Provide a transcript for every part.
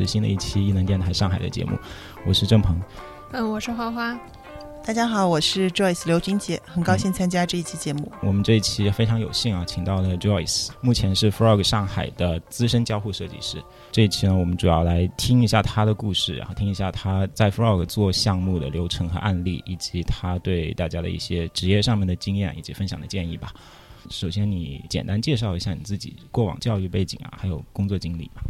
是新的一期异能电台上海的节目，我是郑鹏。嗯，我是花花。大家好，我是 Joyce 刘君杰，很高兴参加这一期节目。我们这一期非常有幸啊，请到了 Joyce，目前是 Frog 上海的资深交互设计师。这一期呢，我们主要来听一下他的故事，然后听一下他在 Frog 做项目的流程和案例，以及他对大家的一些职业上面的经验以及分享的建议吧。首先，你简单介绍一下你自己过往教育背景啊，还有工作经历吧。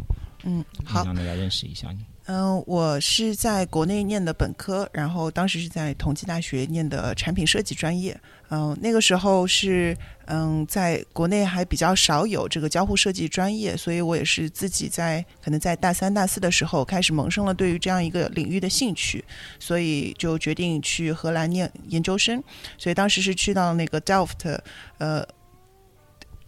嗯，好，让大家认识一下你。嗯，我是在国内念的本科，然后当时是在同济大学念的产品设计专业。嗯，那个时候是嗯，在国内还比较少有这个交互设计专业，所以我也是自己在可能在大三、大四的时候开始萌生了对于这样一个领域的兴趣，所以就决定去荷兰念研究生。所以当时是去到那个 Delft，呃。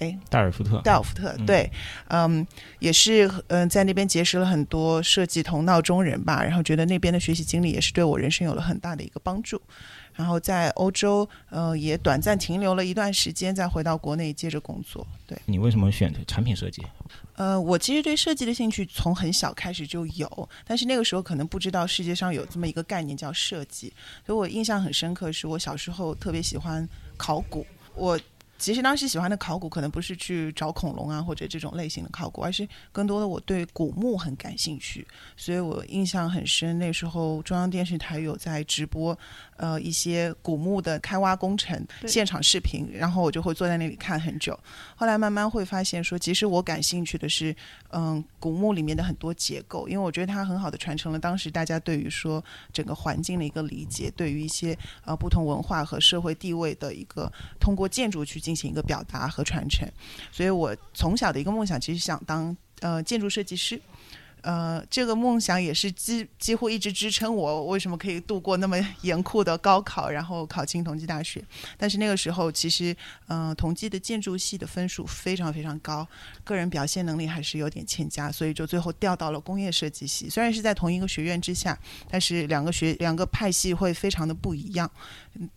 哎，戴尔福特，戴尔福特，对，嗯，也是，嗯，在那边结识了很多设计同道中人吧，然后觉得那边的学习经历也是对我人生有了很大的一个帮助。然后在欧洲，呃，也短暂停留了一段时间，再回到国内接着工作。对你为什么选择产品设计？呃，我其实对设计的兴趣从很小开始就有，但是那个时候可能不知道世界上有这么一个概念叫设计，所以我印象很深刻，是我小时候特别喜欢考古，我。其实当时喜欢的考古可能不是去找恐龙啊或者这种类型的考古，而是更多的我对古墓很感兴趣，所以我印象很深。那时候中央电视台有在直播。呃，一些古墓的开挖工程现场视频，然后我就会坐在那里看很久。后来慢慢会发现，说其实我感兴趣的是，嗯，古墓里面的很多结构，因为我觉得它很好的传承了当时大家对于说整个环境的一个理解，对于一些呃不同文化和社会地位的一个通过建筑去进行一个表达和传承。所以我从小的一个梦想，其实想当呃建筑设计师。呃，这个梦想也是几几乎一直支撑我为什么可以度过那么严酷的高考，然后考进同济大学。但是那个时候，其实，嗯，同济的建筑系的分数非常非常高，个人表现能力还是有点欠佳，所以就最后调到了工业设计系。虽然是在同一个学院之下，但是两个学两个派系会非常的不一样。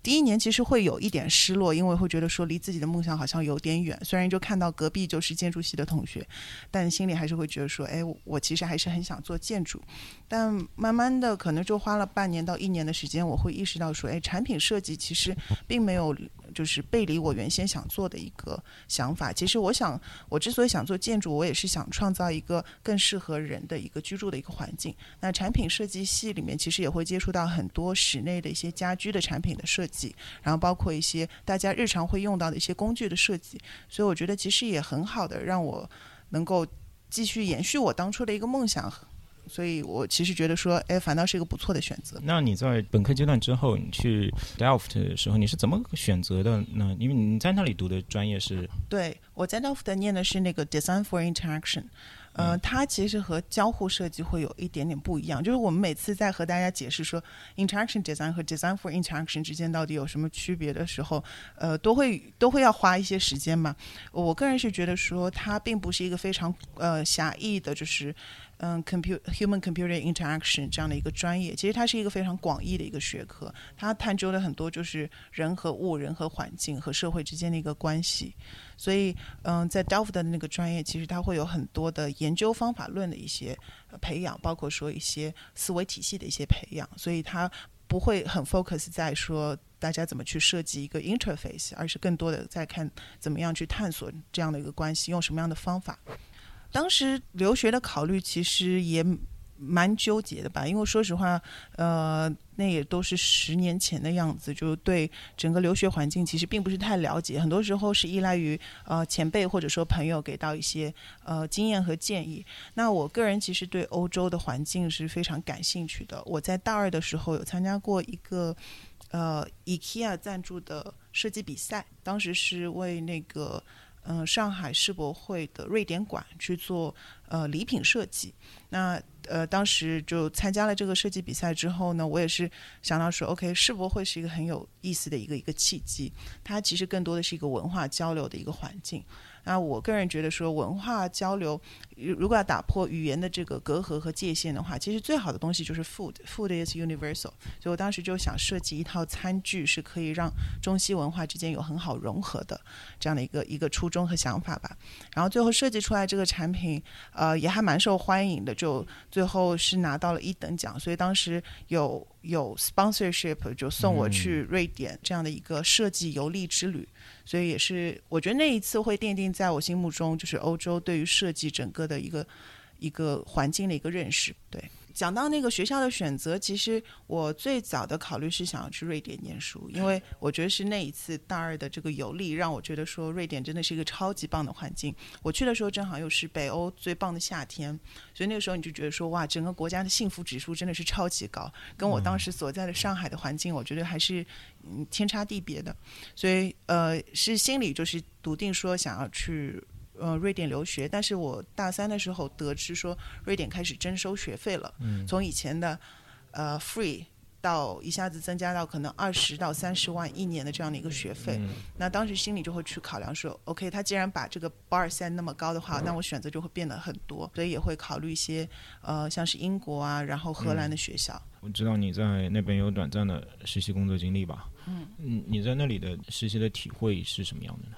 第一年其实会有一点失落，因为会觉得说离自己的梦想好像有点远。虽然就看到隔壁就是建筑系的同学，但心里还是会觉得说，哎，我其实还是很想做建筑。但慢慢的，可能就花了半年到一年的时间，我会意识到说，哎，产品设计其实并没有。就是背离我原先想做的一个想法。其实我想，我之所以想做建筑，我也是想创造一个更适合人的一个居住的一个环境。那产品设计系里面其实也会接触到很多室内的一些家居的产品的设计，然后包括一些大家日常会用到的一些工具的设计。所以我觉得其实也很好的让我能够继续延续我当初的一个梦想。所以我其实觉得说，哎，反倒是一个不错的选择。那你在本科阶段之后，你去 Delft 的时候，你是怎么选择的呢？因为你在那里读的专业是？对，我在 Delft 念的是那个 Design for Interaction。呃，它其实和交互设计会有一点点不一样。就是我们每次在和大家解释说 Interaction Design 和 Design for Interaction 之间到底有什么区别的时候，呃，都会都会要花一些时间嘛。我个人是觉得说，它并不是一个非常呃狭义的，就是。嗯，computer human computer interaction 这样的一个专业，其实它是一个非常广义的一个学科，它探究了很多就是人和物、人和环境和社会之间的一个关系。所以，嗯，在 Delft 的那个专业，其实它会有很多的研究方法论的一些培养，包括说一些思维体系的一些培养。所以它不会很 focus 在说大家怎么去设计一个 interface，而是更多的在看怎么样去探索这样的一个关系，用什么样的方法。当时留学的考虑其实也蛮纠结的吧，因为说实话，呃，那也都是十年前的样子，就对整个留学环境其实并不是太了解，很多时候是依赖于呃前辈或者说朋友给到一些呃经验和建议。那我个人其实对欧洲的环境是非常感兴趣的，我在大二的时候有参加过一个呃 IKEA 赞助的设计比赛，当时是为那个。嗯，上海世博会的瑞典馆去做呃礼品设计。那呃，当时就参加了这个设计比赛之后呢，我也是想到说，OK，世博会是一个很有意思的一个一个契机。它其实更多的是一个文化交流的一个环境。那我个人觉得说，文化交流如果要打破语言的这个隔阂和界限的话，其实最好的东西就是 food，food is universal。所以我当时就想设计一套餐具，是可以让中西文化之间有很好融合的这样的一个一个初衷和想法吧。然后最后设计出来这个产品，呃，也还蛮受欢迎的，就最后是拿到了一等奖。所以当时有有 sponsorship 就送我去瑞典这样的一个设计游历之旅。所以也是，我觉得那一次会奠定在我心目中，就是欧洲对于设计整个的一个一个环境的一个认识，对。讲到那个学校的选择，其实我最早的考虑是想要去瑞典念书，因为我觉得是那一次大二的这个游历，让我觉得说瑞典真的是一个超级棒的环境。我去的时候正好又是北欧最棒的夏天，所以那个时候你就觉得说哇，整个国家的幸福指数真的是超级高，跟我当时所在的上海的环境，我觉得还是嗯天差地别的。所以呃，是心里就是笃定说想要去。呃，瑞典留学，但是我大三的时候得知说，瑞典开始征收学费了，从以前的呃 free 到一下子增加到可能二十到三十万一年的这样的一个学费，那当时心里就会去考量说，OK，他既然把这个 bar set 那么高的话，那我选择就会变得很多，所以也会考虑一些呃，像是英国啊，然后荷兰的学校。我知道你在那边有短暂的实习工作经历吧？嗯，你在那里的实习的体会是什么样的呢？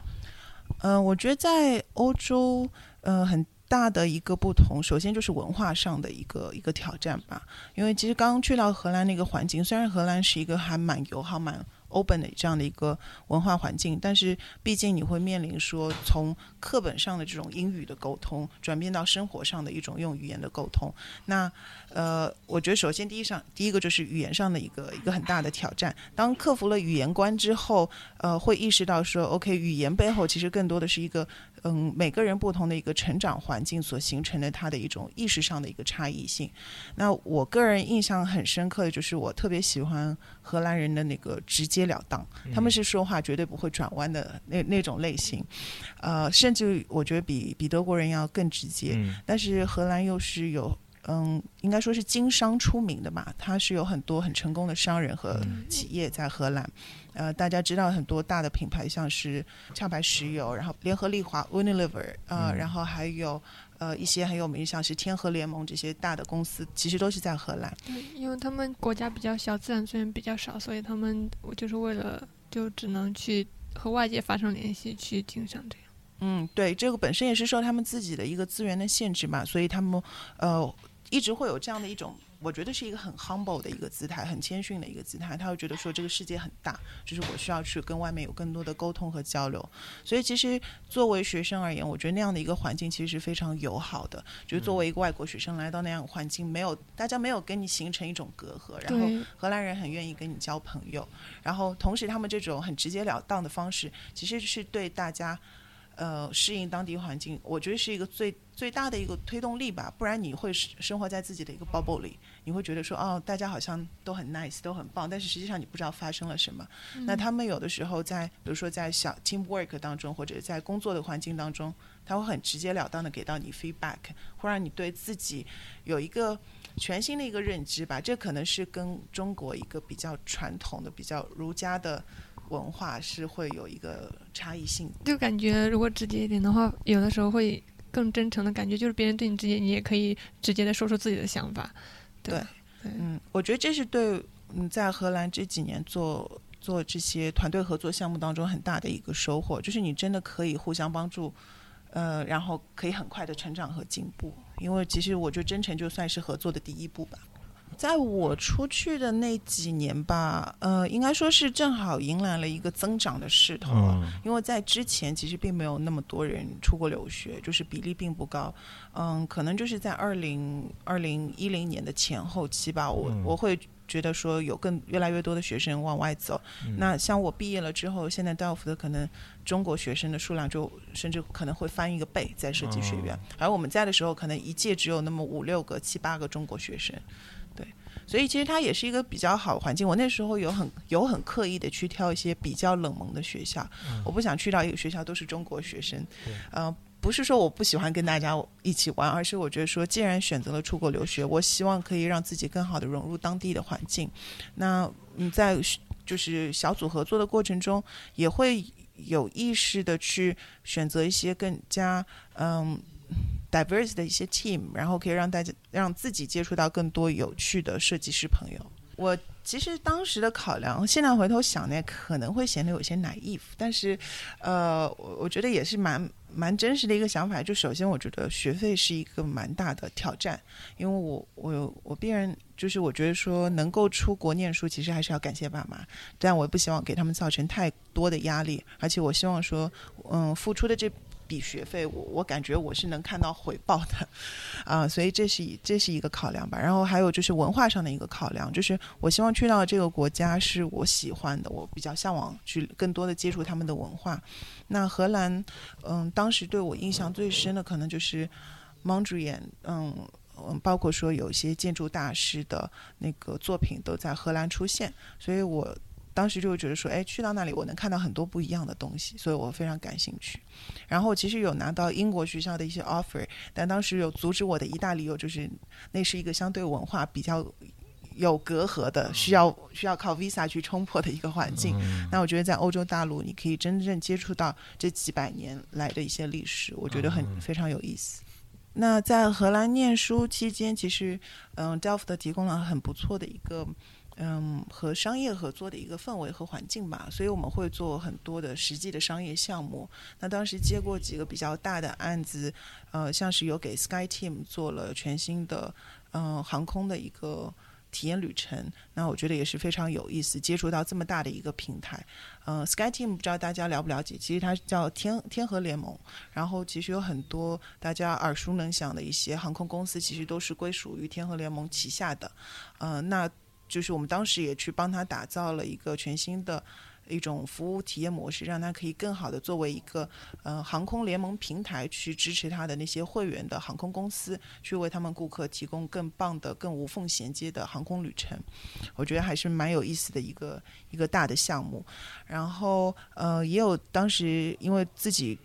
嗯，我觉得在欧洲，呃，很大的一个不同，首先就是文化上的一个一个挑战吧。因为其实刚刚去到荷兰那个环境，虽然荷兰是一个还蛮友好、蛮 open 的这样的一个文化环境，但是毕竟你会面临说从课本上的这种英语的沟通，转变到生活上的一种用语言的沟通。那呃，我觉得首先第一上第一个就是语言上的一个一个很大的挑战。当克服了语言关之后，呃，会意识到说，OK，语言背后其实更多的是一个。嗯，每个人不同的一个成长环境所形成的他的一种意识上的一个差异性。那我个人印象很深刻的就是，我特别喜欢荷兰人的那个直截了当，他们是说话绝对不会转弯的那那种类型。呃，甚至我觉得比比德国人要更直接。但是荷兰又是有。嗯，应该说是经商出名的吧，它是有很多很成功的商人和企业在荷兰。呃，大家知道很多大的品牌，像是壳牌石油，然后联合利华 （Unilever） 啊，然后还有呃一些很有名，像是天河联盟这些大的公司，其实都是在荷兰。对，因为他们国家比较小，自然资源比较少，所以他们就是为了就只能去和外界发生联系去经商这样。嗯，对，这个本身也是受他们自己的一个资源的限制嘛，所以他们呃。一直会有这样的一种，我觉得是一个很 humble 的一个姿态，很谦逊的一个姿态。他会觉得说这个世界很大，就是我需要去跟外面有更多的沟通和交流。所以其实作为学生而言，我觉得那样的一个环境其实是非常友好的。就是作为一个外国学生来到那样的环境，没有大家没有跟你形成一种隔阂，然后荷兰人很愿意跟你交朋友，然后同时他们这种很直截了当的方式，其实是对大家。呃，适应当地环境，我觉得是一个最最大的一个推动力吧。不然你会生活在自己的一个 bubble 里，你会觉得说，哦，大家好像都很 nice，都很棒，但是实际上你不知道发生了什么。那他们有的时候在，比如说在小 team work 当中，或者在工作的环境当中，他会很直截了当的给到你 feedback，会让你对自己有一个全新的一个认知吧。这可能是跟中国一个比较传统的、比较儒家的。文化是会有一个差异性，就感觉如果直接一点的话，有的时候会更真诚的感觉，就是别人对你直接，你也可以直接的说出自己的想法。对，嗯，我觉得这是对嗯在荷兰这几年做做这些团队合作项目当中很大的一个收获，就是你真的可以互相帮助，呃，然后可以很快的成长和进步。因为其实我觉得真诚就算是合作的第一步吧。在我出去的那几年吧，呃，应该说是正好迎来了一个增长的势头。因为在之前其实并没有那么多人出国留学，就是比例并不高。嗯，可能就是在二零二零一零年的前后期吧，我我会觉得说有更越来越多的学生往外走。那像我毕业了之后，现在道夫的可能中国学生的数量就甚至可能会翻一个倍在设计学院，而我们在的时候，可能一届只有那么五六个、七八个中国学生。对，所以其实它也是一个比较好的环境。我那时候有很有很刻意的去挑一些比较冷门的学校，我不想去到一个学校都是中国学生。呃，不是说我不喜欢跟大家一起玩，而是我觉得说，既然选择了出国留学，我希望可以让自己更好的融入当地的环境。那嗯，在就是小组合作的过程中，也会有意识的去选择一些更加嗯 diverse 的一些 team，然后可以让大家让自己接触到更多有趣的设计师朋友。我其实当时的考量，现在回头想呢，可能会显得有些 naive，但是，呃，我我觉得也是蛮蛮真实的一个想法。就首先，我觉得学费是一个蛮大的挑战，因为我我我必然就是我觉得说能够出国念书，其实还是要感谢爸妈，但我也不希望给他们造成太多的压力，而且我希望说，嗯，付出的这。比学费，我我感觉我是能看到回报的，啊，所以这是这是一个考量吧。然后还有就是文化上的一个考量，就是我希望去到这个国家是我喜欢的，我比较向往去更多的接触他们的文化。那荷兰，嗯，当时对我印象最深的可能就是蒙住眼嗯嗯，包括说有些建筑大师的那个作品都在荷兰出现，所以我。当时就会觉得说，哎，去到那里我能看到很多不一样的东西，所以我非常感兴趣。然后其实有拿到英国学校的一些 offer，但当时有阻止我的一大理由就是，那是一个相对文化比较有隔阂的，需要需要靠 visa 去冲破的一个环境。那我觉得在欧洲大陆，你可以真正接触到这几百年来的一些历史，我觉得很非常有意思。那在荷兰念书期间，其实嗯，Delft 提供了很不错的一个。嗯，和商业合作的一个氛围和环境吧，所以我们会做很多的实际的商业项目。那当时接过几个比较大的案子，呃，像是有给 Sky Team 做了全新的嗯航空的一个体验旅程，那我觉得也是非常有意思，接触到这么大的一个平台。嗯，Sky Team 不知道大家了不了解，其实它叫天天河联盟，然后其实有很多大家耳熟能详的一些航空公司，其实都是归属于天河联盟旗下的。嗯，那就是我们当时也去帮他打造了一个全新的一种服务体验模式，让他可以更好的作为一个呃航空联盟平台去支持他的那些会员的航空公司，去为他们顾客提供更棒的、更无缝衔接的航空旅程。我觉得还是蛮有意思的一个一个大的项目。然后呃，也有当时因为自己。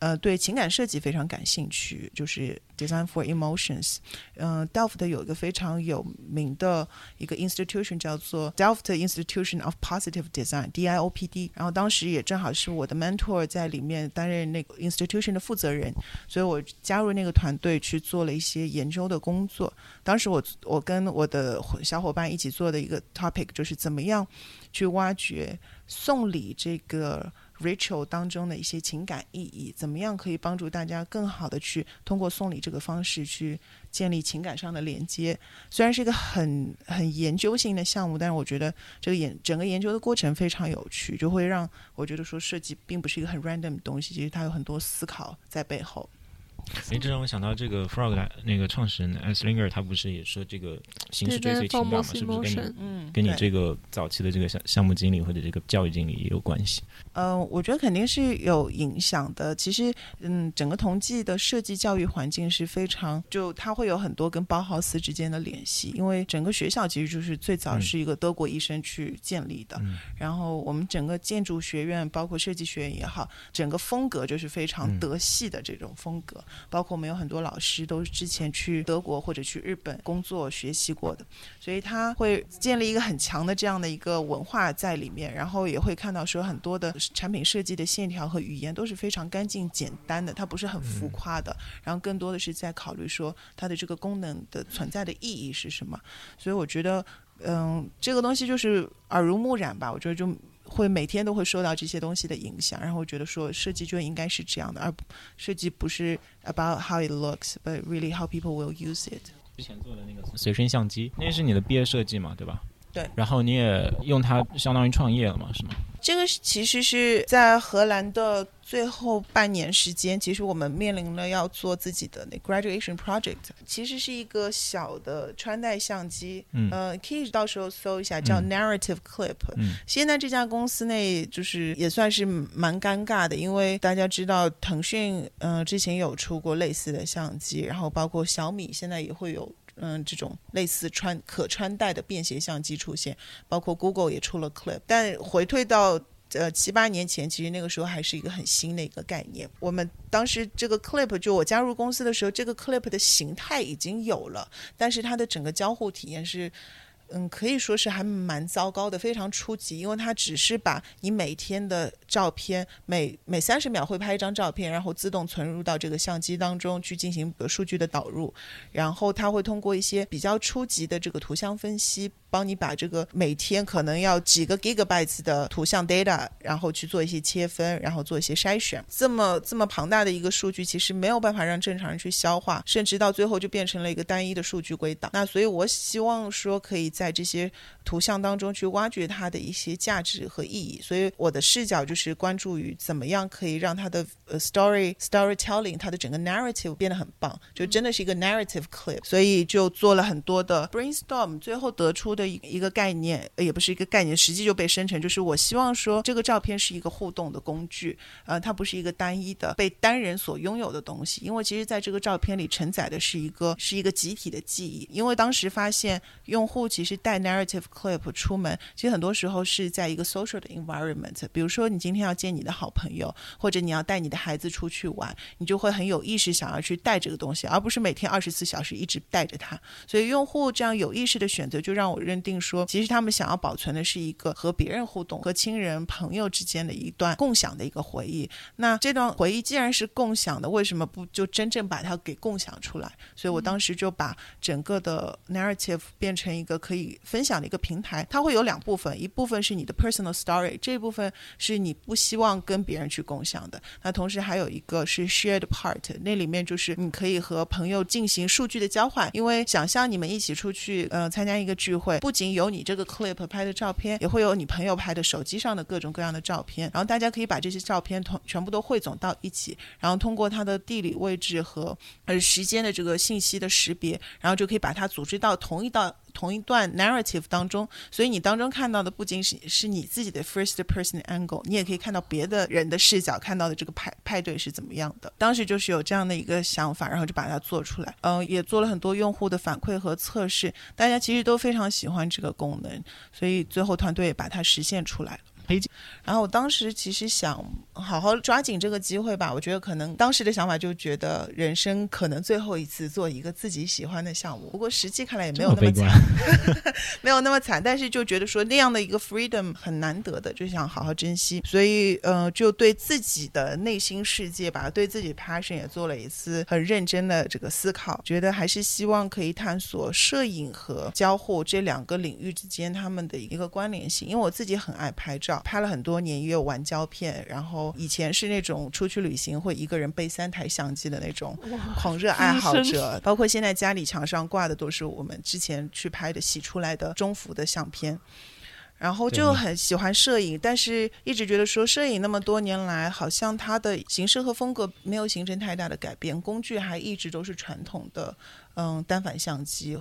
呃，对情感设计非常感兴趣，就是 Design for Emotions。嗯，Delft 有一个非常有名的一个 institution 叫做 Delft Institution of Positive Design（DIOPD）。然后当时也正好是我的 mentor 在里面担任那个 institution 的负责人，所以我加入那个团队去做了一些研究的工作。当时我我跟我的小伙伴一起做的一个 topic 就是怎么样去挖掘送礼这个。Ritual 当中的一些情感意义，怎么样可以帮助大家更好的去通过送礼这个方式去建立情感上的连接？虽然是一个很很研究性的项目，但是我觉得这个研整个研究的过程非常有趣，就会让我觉得说设计并不是一个很 random 的东西，其实它有很多思考在背后。哎，这让我想到这个 Frog 的那个创始人 Slinger，他不是也说这个形式追随情感嘛？是不是跟你嗯跟你这个早期的这个项项目经理或者这个教育经理也有关系？嗯，我觉得肯定是有影响的。其实，嗯，整个同济的设计教育环境是非常，就它会有很多跟包豪斯之间的联系，因为整个学校其实就是最早是一个德国医生去建立的。然后，我们整个建筑学院，包括设计学院也好，整个风格就是非常德系的这种风格。包括我们有很多老师都是之前去德国或者去日本工作学习过的，所以他会建立一个很强的这样的一个文化在里面，然后也会看到说很多的产品设计的线条和语言都是非常干净简单的，它不是很浮夸的，然后更多的是在考虑说它的这个功能的存在的意义是什么，所以我觉得，嗯，这个东西就是耳濡目染吧，我觉得就。会每天都会受到这些东西的影响，然后我觉得说设计就应该是这样的，而设计不是 about how it looks，but really how people will use it。之前做的那个随身相机，那是你的毕业设计嘛，对吧？对。然后你也用它相当于创业了嘛，是吗？这个其实是在荷兰的最后半年时间，其实我们面临了要做自己的那 graduation project，其实是一个小的穿戴相机，嗯，呃，可以到时候搜一下叫 narrative clip。嗯，现在这家公司内就是也算是蛮尴尬的，因为大家知道腾讯，嗯，之前有出过类似的相机，然后包括小米现在也会有。嗯，这种类似穿可穿戴的便携相机出现，包括 Google 也出了 Clip，但回退到呃七八年前，其实那个时候还是一个很新的一个概念。我们当时这个 Clip 就我加入公司的时候，这个 Clip 的形态已经有了，但是它的整个交互体验是嗯，可以说是还蛮糟糕的，非常初级，因为它只是把你每天的照片，每每三十秒会拍一张照片，然后自动存入到这个相机当中去进行数据的导入，然后它会通过一些比较初级的这个图像分析。帮你把这个每天可能要几个 gigabytes 的图像 data，然后去做一些切分，然后做一些筛选。这么这么庞大的一个数据，其实没有办法让正常人去消化，甚至到最后就变成了一个单一的数据归档。那所以我希望说，可以在这些图像当中去挖掘它的一些价值和意义。所以我的视角就是关注于怎么样可以让它的呃 story storytelling，它的整个 narrative 变得很棒，就真的是一个 narrative clip。所以就做了很多的 brainstorm，最后得出。的一一个概念，也不是一个概念，实际就被生成。就是我希望说，这个照片是一个互动的工具，呃，它不是一个单一的被单人所拥有的东西。因为其实在这个照片里承载的是一个是一个集体的记忆。因为当时发现，用户其实带 narrative clip 出门，其实很多时候是在一个 social 的 environment。比如说，你今天要见你的好朋友，或者你要带你的孩子出去玩，你就会很有意识想要去带这个东西，而不是每天二十四小时一直带着它。所以，用户这样有意识的选择，就让我。认定说，其实他们想要保存的是一个和别人互动、和亲人朋友之间的一段共享的一个回忆。那这段回忆既然是共享的，为什么不就真正把它给共享出来？所以我当时就把整个的 narrative 变成一个可以分享的一个平台。它会有两部分，一部分是你的 personal story，这一部分是你不希望跟别人去共享的。那同时还有一个是 shared part，那里面就是你可以和朋友进行数据的交换。因为想象你们一起出去，呃，参加一个聚会。不仅有你这个 clip 拍的照片，也会有你朋友拍的手机上的各种各样的照片，然后大家可以把这些照片同全部都汇总到一起，然后通过它的地理位置和呃时间的这个信息的识别，然后就可以把它组织到同一道。同一段 narrative 当中，所以你当中看到的不仅是是你自己的 first person angle，你也可以看到别的人的视角看到的这个派派对是怎么样的。当时就是有这样的一个想法，然后就把它做出来。嗯，也做了很多用户的反馈和测试，大家其实都非常喜欢这个功能，所以最后团队把它实现出来了。然后我当时其实想好好抓紧这个机会吧。我觉得可能当时的想法就觉得人生可能最后一次做一个自己喜欢的项目。不过实际看来也没有那么惨，没有那么惨。但是就觉得说那样的一个 freedom 很难得的，就想好好珍惜。所以呃，就对自己的内心世界吧，对自己 passion 也做了一次很认真的这个思考。觉得还是希望可以探索摄影和交互这两个领域之间他们的一个关联性。因为我自己很爱拍照。拍了很多年，也有玩胶片。然后以前是那种出去旅行会一个人背三台相机的那种狂热爱好者，包括现在家里墙上挂的都是我们之前去拍的洗出来的中幅的相片。然后就很喜欢摄影，但是一直觉得说摄影那么多年来，好像它的形式和风格没有形成太大的改变，工具还一直都是传统的，嗯，单反相机。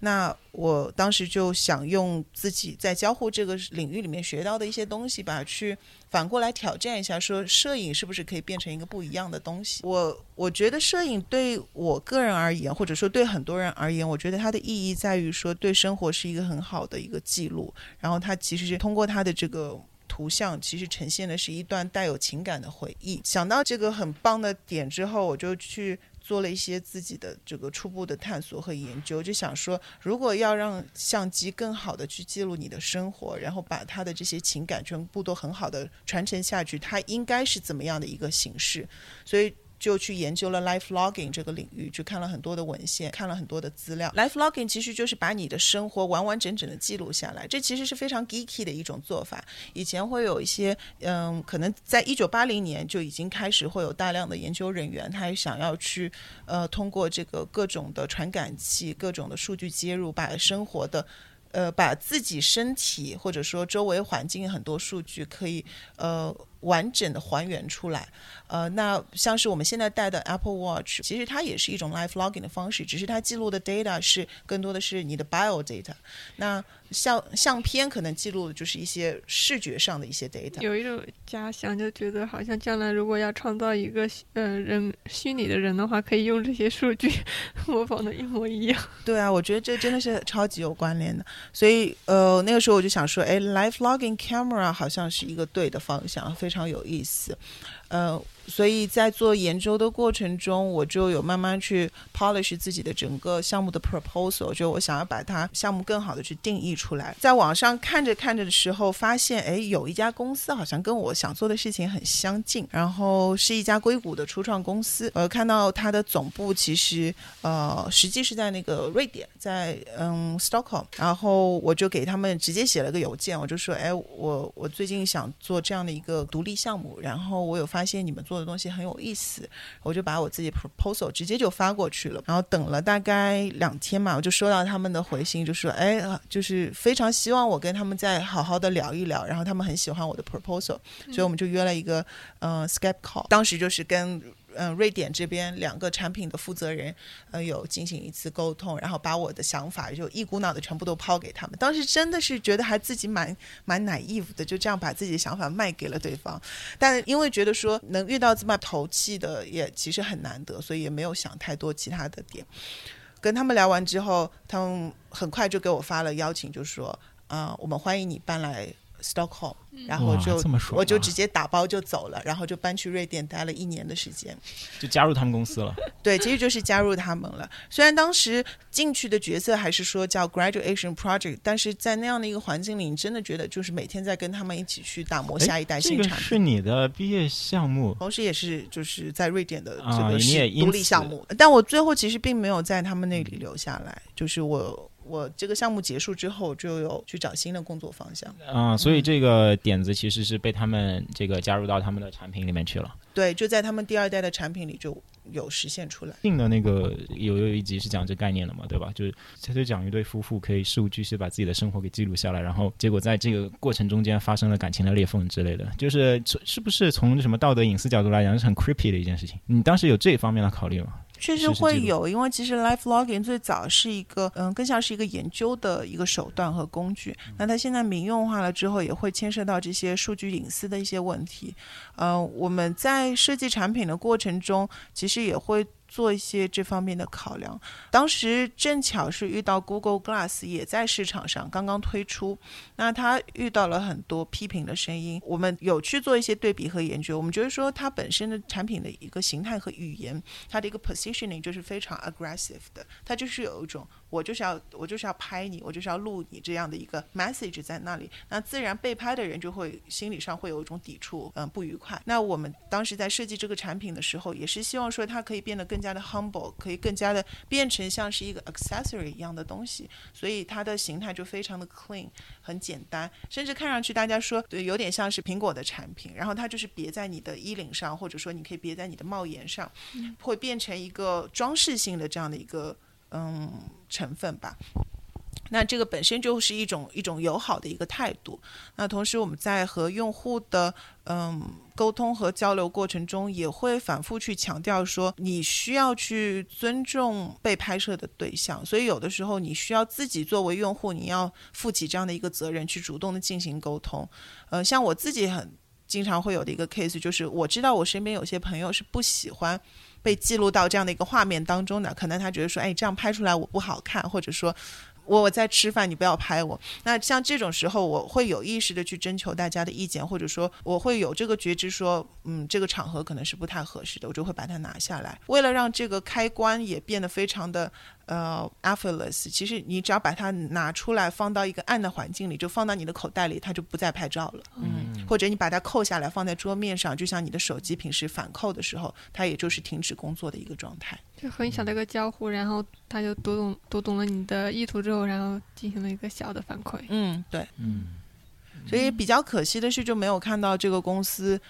那我当时就想用自己在交互这个领域里面学到的一些东西吧，去反过来挑战一下，说摄影是不是可以变成一个不一样的东西？我我觉得摄影对我个人而言，或者说对很多人而言，我觉得它的意义在于说对生活是一个很好的一个记录，然后它其实是通过它的这个图像，其实呈现的是一段带有情感的回忆。想到这个很棒的点之后，我就去。做了一些自己的这个初步的探索和研究，就想说，如果要让相机更好的去记录你的生活，然后把它的这些情感全部都很好的传承下去，它应该是怎么样的一个形式？所以。就去研究了 life logging 这个领域，去看了很多的文献，看了很多的资料。life logging 其实就是把你的生活完完整整的记录下来，这其实是非常 geeky 的一种做法。以前会有一些，嗯，可能在一九八零年就已经开始会有大量的研究人员，他也想要去，呃，通过这个各种的传感器、各种的数据接入，把生活的，呃，把自己身体或者说周围环境很多数据可以，呃。完整的还原出来，呃，那像是我们现在戴的 Apple Watch，其实它也是一种 live logging 的方式，只是它记录的 data 是更多的是你的 bio data。那相相片可能记录的就是一些视觉上的一些 data。有一种假想，就觉得好像将来如果要创造一个呃人虚拟的人的话，可以用这些数据模仿的一模一样。对啊，我觉得这真的是超级有关联的。所以呃，那个时候我就想说，哎，live logging camera 好像是一个对的方向，非常。非常有意思，呃，所以在做研究的过程中，我就有慢慢去 polish 自己的整个项目的 proposal，就我想要把它项目更好的去定义出来。在网上看着看着的时候，发现哎，有一家公司好像跟我想做的事情很相近，然后是一家硅谷的初创公司。呃，看到它的总部其实呃，实际是在那个瑞典，在嗯 Stockholm。然后我就给他们直接写了个邮件，我就说，哎，我我最近想做这样的一个独立项目，然后我有发现你们做的东西很有意思，我就把我自己 proposal 直接就发过去了。然后等了大概两天嘛，我就收到他们的回信，就说，哎，就是非常希望我跟他们再好好的聊一聊。然后他们很喜欢我的 proposal，所以我们就约了一个呃 Skype call。当时就是跟。嗯，瑞典这边两个产品的负责人，呃，有进行一次沟通，然后把我的想法就一股脑的全部都抛给他们。当时真的是觉得还自己蛮蛮 naive 的，就这样把自己的想法卖给了对方。但因为觉得说能遇到这么投气的也其实很难得，所以也没有想太多其他的点。跟他们聊完之后，他们很快就给我发了邀请，就说啊，我们欢迎你搬来。Stockholm，然后就我就直接打包就走了，然后就搬去瑞典待了一年的时间，就加入他们公司了。对，其实就是加入他们了。虽然当时进去的角色还是说叫 graduation project，但是在那样的一个环境里，你真的觉得就是每天在跟他们一起去打磨下一代新产品。是你的毕业项目，同时也是就是在瑞典的这个独立项目。但我最后其实并没有在他们那里留下来，就是我。我这个项目结束之后，就有去找新的工作方向啊，所以这个点子其实是被他们这个加入到他们的产品里面去了。对，就在他们第二代的产品里就有实现出来。定的那个有有一集是讲这概念的嘛，对吧？就是他就讲一对夫妇可以事无巨细把自己的生活给记录下来，然后结果在这个过程中间发生了感情的裂缝之类的，就是是不是从什么道德隐私角度来讲是很 creepy 的一件事情？你当时有这方面的考虑吗？确实会有，因为其实 life logging 最早是一个，嗯，更像是一个研究的一个手段和工具。那它现在民用化了之后，也会牵涉到这些数据隐私的一些问题。嗯，我们在设计产品的过程中，其实也会。做一些这方面的考量，当时正巧是遇到 Google Glass 也在市场上刚刚推出，那它遇到了很多批评的声音，我们有去做一些对比和研究，我们觉得说它本身的产品的一个形态和语言，它的一个 positioning 就是非常 aggressive 的，它就是有一种。我就是要我就是要拍你，我就是要录你这样的一个 message 在那里，那自然被拍的人就会心理上会有一种抵触，嗯，不愉快。那我们当时在设计这个产品的时候，也是希望说它可以变得更加的 humble，可以更加的变成像是一个 accessory 一样的东西，所以它的形态就非常的 clean，很简单，甚至看上去大家说对，有点像是苹果的产品。然后它就是别在你的衣领上，或者说你可以别在你的帽檐上，会变成一个装饰性的这样的一个。嗯，成分吧。那这个本身就是一种一种友好的一个态度。那同时我们在和用户的嗯沟通和交流过程中，也会反复去强调说，你需要去尊重被拍摄的对象。所以有的时候你需要自己作为用户，你要负起这样的一个责任，去主动的进行沟通。呃，像我自己很经常会有的一个 case，就是我知道我身边有些朋友是不喜欢。被记录到这样的一个画面当中的，可能他觉得说，哎，这样拍出来我不好看，或者说。我我在吃饭，你不要拍我。那像这种时候，我会有意识的去征求大家的意见，或者说我会有这个觉知，说，嗯，这个场合可能是不太合适的，我就会把它拿下来。为了让这个开关也变得非常的呃 a f f o r t l e s s 其实你只要把它拿出来，放到一个暗的环境里，就放到你的口袋里，它就不再拍照了。嗯，或者你把它扣下来，放在桌面上，就像你的手机平时反扣的时候，它也就是停止工作的一个状态。就很小的一个交互，然后它就读懂读懂了你的意图之后，然后进行了一个小的反馈。嗯，对，嗯，所以比较可惜的是，就没有看到这个公司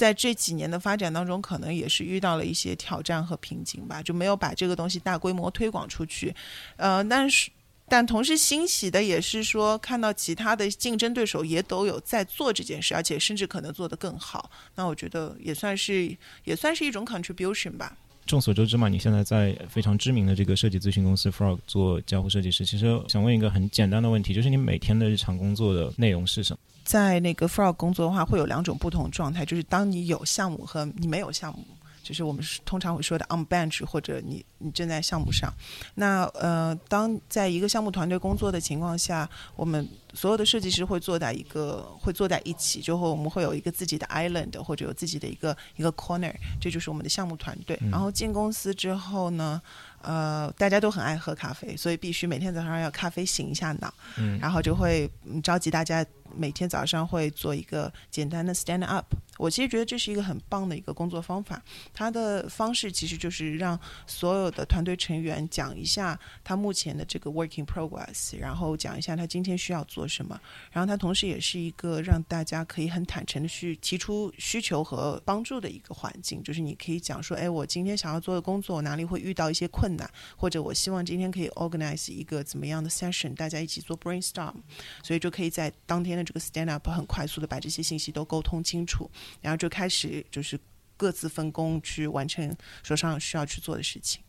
在这几年的发展当中，可能也是遇到了一些挑战和瓶颈吧，就没有把这个东西大规模推广出去。呃，但是但同时欣喜的也是说，看到其他的竞争对手也都有在做这件事，而且甚至可能做得更好。那我觉得也算是也算是一种 contribution 吧。众所周知嘛，你现在在非常知名的这个设计咨询公司 Frog 做交互设计师。其实想问一个很简单的问题，就是你每天的日常工作的内容是什么？在那个 Frog 工作的话，会有两种不同状态，就是当你有项目和你没有项目。就是我们通常会说的 on bench，或者你你正在项目上。那呃，当在一个项目团队工作的情况下，我们所有的设计师会坐在一个会坐在一起，就会我们会有一个自己的 island，或者有自己的一个一个 corner，这就是我们的项目团队。然后进公司之后呢？呃，大家都很爱喝咖啡，所以必须每天早上要咖啡醒一下脑，嗯，然后就会召集大家。每天早上会做一个简单的 stand up，我其实觉得这是一个很棒的一个工作方法。它的方式其实就是让所有的团队成员讲一下他目前的这个 working progress，然后讲一下他今天需要做什么。然后它同时也是一个让大家可以很坦诚的去提出需求和帮助的一个环境。就是你可以讲说，哎，我今天想要做的工作哪里会遇到一些困或者我希望今天可以 organize 一个怎么样的 session，大家一起做 brainstorm，所以就可以在当天的。这个 stand up 很快速的把这些信息都沟通清楚，然后就开始就是各自分工去完成手上需要去做的事情。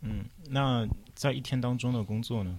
嗯，那在一天当中的工作呢？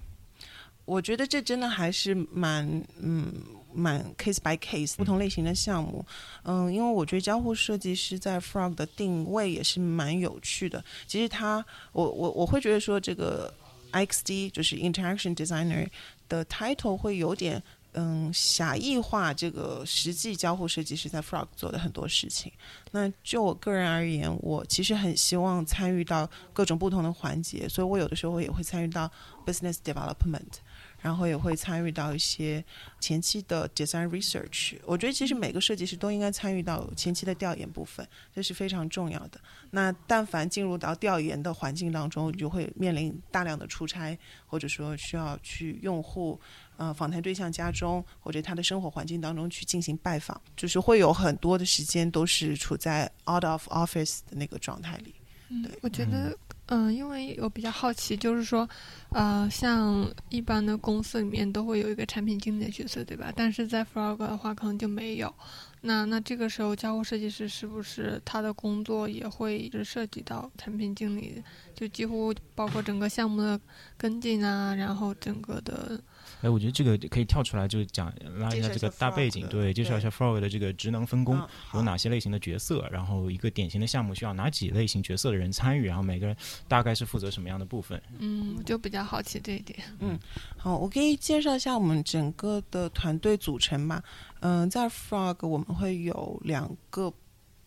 我觉得这真的还是蛮嗯蛮 case by case 不同类型的项目。嗯，因为我觉得交互设计师在 Frog 的定位也是蛮有趣的。其实他，我我我会觉得说这个 XD 就是 Interaction Designer 的 title 会有点。嗯，狭义化这个实际交互设计师在 Frog 做的很多事情。那就我个人而言，我其实很希望参与到各种不同的环节，所以我有的时候也会参与到 business development。然后也会参与到一些前期的 design research。我觉得其实每个设计师都应该参与到前期的调研部分，这是非常重要的。那但凡进入到调研的环境当中，就会面临大量的出差，或者说需要去用户呃访谈对象家中或者他的生活环境当中去进行拜访，就是会有很多的时间都是处在 out of office 的那个状态里。嗯，我觉得。嗯，因为我比较好奇，就是说，呃，像一般的公司里面都会有一个产品经理的角色，对吧？但是在 Frog 的话，可能就没有。那那这个时候，交互设计师是不是他的工作也会是涉及到产品经理？就几乎包括整个项目的跟进啊，然后整个的。哎，我觉得这个可以跳出来，就是讲拉一下这个大背景，对，介绍一下 Frog 的这个职能分工有哪些类型的角色，然后一个典型的项目需要哪几类型角色的人参与，然后每个人大概是负责什么样的部分。嗯，我就比较好奇这一点。嗯，好，我可以介绍一下我们整个的团队组成嘛。嗯，在 Frog 我们会有两个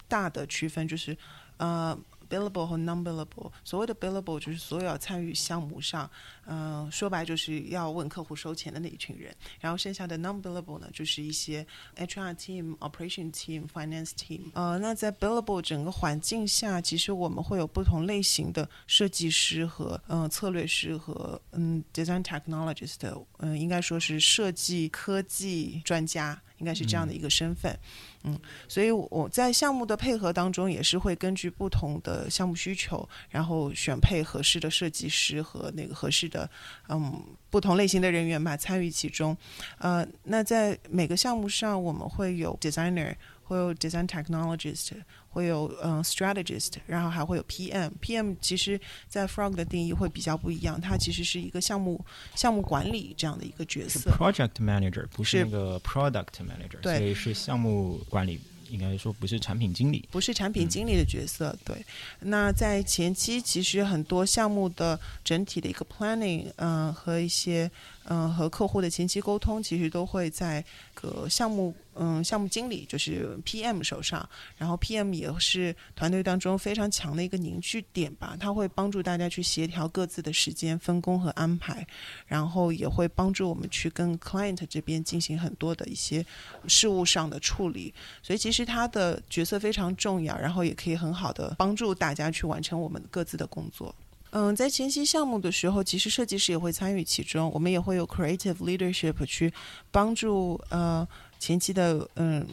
大的区分，就是呃。Billable 和 non-billable，所谓的 billable 就是所有要参与项目上，嗯，说白就是要问客户收钱的那一群人。然后剩下的 non-billable 呢，就是一些 HR team、operation team、finance team。呃，那在 billable 整个环境下，其实我们会有不同类型的设计师和嗯策略师和嗯 design technologist，嗯，应该说是设计科技专家。应该是这样的一个身份，嗯，所以我在项目的配合当中，也是会根据不同的项目需求，然后选配合适的设计师和那个合适的，嗯，不同类型的人员吧参与其中。呃，那在每个项目上，我们会有 designer，会有 design technologist。会有嗯，strategist，然后还会有 PM。PM 其实，在 Frog 的定义会比较不一样，它其实是一个项目项目管理这样的一个角色。Project manager 不是那个 product manager，所以是项目管理。应该说不是产品经理，不是产品经理的角色。对，那在前期其实很多项目的整体的一个 planning，嗯，和一些嗯和客户的前期沟通，其实都会在个项目嗯项目经理就是 PM 手上。然后 PM 也是团队当中非常强的一个凝聚点吧，他会帮助大家去协调各自的时间分工和安排，然后也会帮助我们去跟 client 这边进行很多的一些事务上的处理。所以其实。他的角色非常重要，然后也可以很好的帮助大家去完成我们各自的工作。嗯，在前期项目的时候，其实设计师也会参与其中，我们也会有 creative leadership 去帮助呃前期的嗯。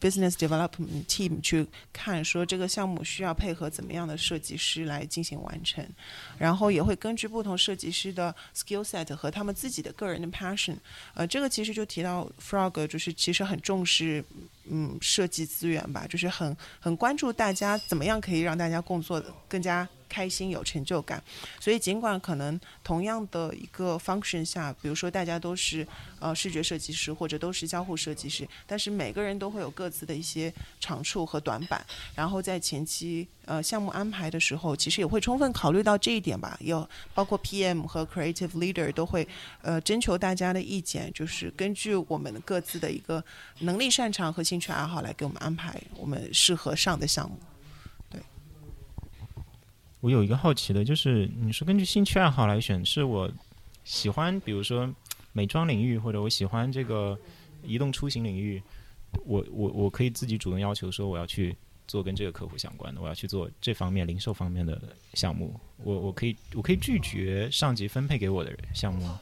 Business development team 去看说这个项目需要配合怎么样的设计师来进行完成，然后也会根据不同设计师的 skill set 和他们自己的个人的 passion，呃，这个其实就提到 Frog 就是其实很重视嗯设计资源吧，就是很很关注大家怎么样可以让大家工作更加开心、有成就感。所以尽管可能同样的一个 function 下，比如说大家都是呃视觉设计师或者都是交互设计师，但是每个人都会有各自的一些长处和短板。然后在前期呃项目安排的时候，其实也会充分考虑到这一点吧。有包括 PM 和 creative leader 都会呃征求大家的意见，就是根据我们各自的一个能力、擅长和兴趣爱好来给我们安排我们适合上的项目。对我有一个好奇的，就是你是根据兴趣爱好来选，是我喜欢，比如说美妆领域，或者我喜欢这个移动出行领域，我我我可以自己主动要求说我要去做跟这个客户相关的，我要去做这方面零售方面的项目，我我可以我可以拒绝上级分配给我的项目吗？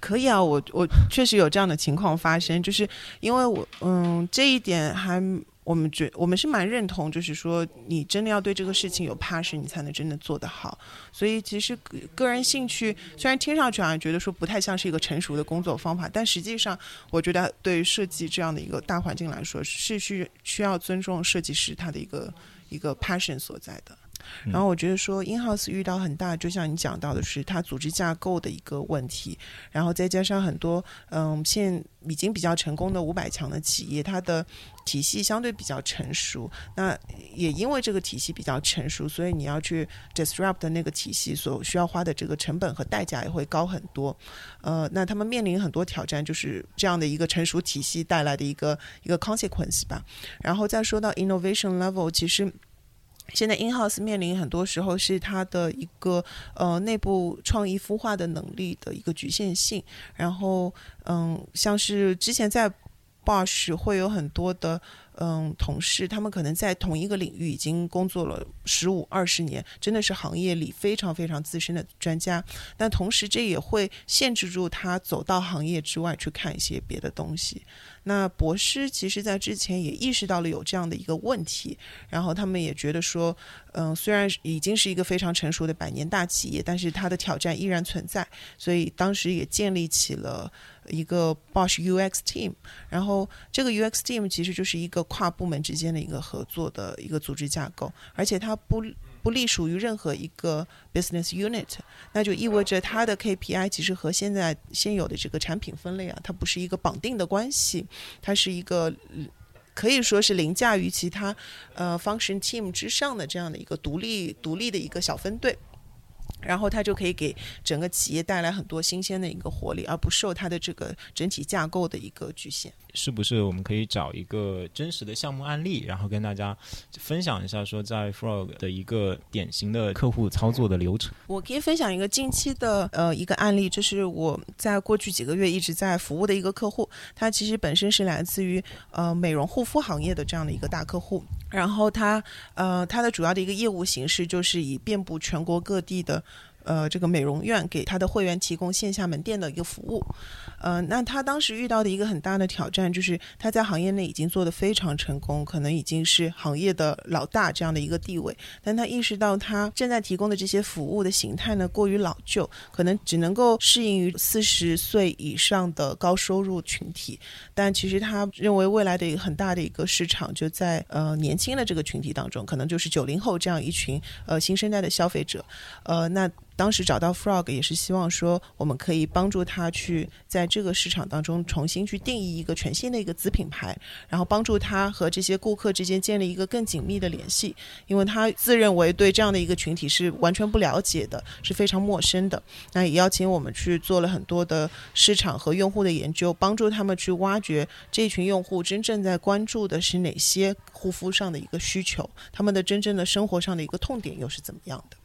可以啊，我我确实有这样的情况发生，就是因为我嗯这一点还。我们觉我们是蛮认同，就是说你真的要对这个事情有 passion，你才能真的做得好。所以其实个人兴趣虽然听上去好像觉得说不太像是一个成熟的工作方法，但实际上我觉得对于设计这样的一个大环境来说，是需需要尊重设计师他的一个一个 passion 所在的。然后我觉得说，InHouse 遇到很大，就像你讲到的是，它组织架构的一个问题，然后再加上很多，嗯，现已经比较成功的五百强的企业，它的体系相对比较成熟。那也因为这个体系比较成熟，所以你要去 disrupt 那个体系所需要花的这个成本和代价也会高很多。呃，那他们面临很多挑战，就是这样的一个成熟体系带来的一个一个 consequence 吧。然后再说到 innovation level，其实。现在 in house 面临很多时候是它的一个呃内部创意孵化的能力的一个局限性，然后嗯，像是之前在 Boss 会有很多的。嗯，同事他们可能在同一个领域已经工作了十五二十年，真的是行业里非常非常资深的专家。但同时，这也会限制住他走到行业之外去看一些别的东西。那博士其实在之前也意识到了有这样的一个问题，然后他们也觉得说，嗯，虽然已经是一个非常成熟的百年大企业，但是它的挑战依然存在，所以当时也建立起了。一个 Bosch UX team，然后这个 UX team 其实就是一个跨部门之间的一个合作的一个组织架构，而且它不不隶属于任何一个 business unit，那就意味着它的 KPI 其实和现在现有的这个产品分类啊，它不是一个绑定的关系，它是一个可以说是凌驾于其他呃 function team 之上的这样的一个独立独立的一个小分队。然后它就可以给整个企业带来很多新鲜的一个活力，而不受它的这个整体架构的一个局限。是不是我们可以找一个真实的项目案例，然后跟大家分享一下，说在 Frog 的一个典型的客户操作的流程？我可以分享一个近期的呃一个案例，就是我在过去几个月一直在服务的一个客户，他其实本身是来自于呃美容护肤行业的这样的一个大客户，然后他呃他的主要的一个业务形式就是以遍布全国各地的。呃，这个美容院给他的会员提供线下门店的一个服务，呃，那他当时遇到的一个很大的挑战就是他在行业内已经做得非常成功，可能已经是行业的老大这样的一个地位，但他意识到他正在提供的这些服务的形态呢过于老旧，可能只能够适应于四十岁以上的高收入群体，但其实他认为未来的一个很大的一个市场就在呃年轻的这个群体当中，可能就是九零后这样一群呃新生代的消费者，呃，那。当时找到 Frog 也是希望说，我们可以帮助他去在这个市场当中重新去定义一个全新的一个子品牌，然后帮助他和这些顾客之间建立一个更紧密的联系，因为他自认为对这样的一个群体是完全不了解的，是非常陌生的。那也邀请我们去做了很多的市场和用户的研究，帮助他们去挖掘这群用户真正在关注的是哪些护肤上的一个需求，他们的真正的生活上的一个痛点又是怎么样的。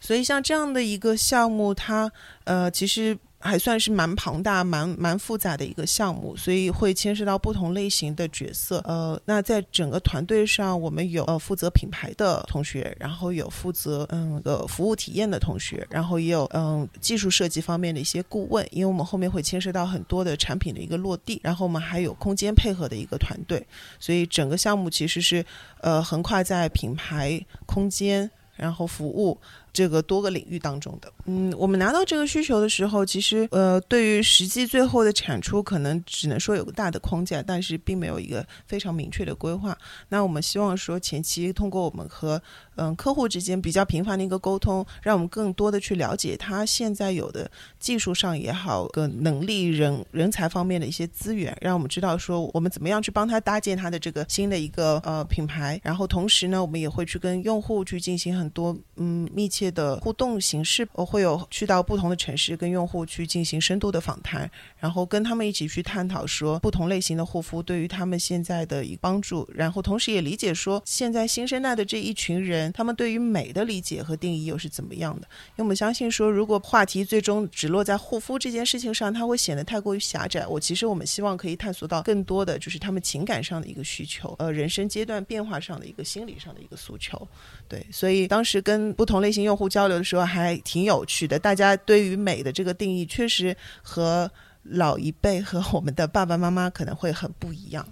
所以像这样的一个项目，它呃其实还算是蛮庞大、蛮蛮复杂的一个项目，所以会牵涉到不同类型的角色。呃，那在整个团队上，我们有呃负责品牌的同学，然后有负责嗯的服务体验的同学，然后也有嗯技术设计方面的一些顾问，因为我们后面会牵涉到很多的产品的一个落地，然后我们还有空间配合的一个团队，所以整个项目其实是呃横跨在品牌、空间，然后服务。这个多个领域当中的。嗯，我们拿到这个需求的时候，其实呃，对于实际最后的产出，可能只能说有个大的框架，但是并没有一个非常明确的规划。那我们希望说，前期通过我们和嗯客户之间比较频繁的一个沟通，让我们更多的去了解他现在有的技术上也好，个能力、人人才方面的一些资源，让我们知道说我们怎么样去帮他搭建他的这个新的一个呃品牌。然后同时呢，我们也会去跟用户去进行很多嗯密切的互动形式，我会有去到不同的城市跟用户去进行深度的访谈，然后跟他们一起去探讨说不同类型的护肤对于他们现在的一个帮助，然后同时也理解说现在新生代的这一群人，他们对于美的理解和定义又是怎么样的？因为我们相信说，如果话题最终只落在护肤这件事情上，它会显得太过于狭窄。我其实我们希望可以探索到更多的，就是他们情感上的一个需求，呃，人生阶段变化上的一个心理上的一个诉求。对，所以当时跟不同类型用户交流的时候，还挺有趣的。大家对于美的这个定义，确实和老一辈和我们的爸爸妈妈可能会很不一样。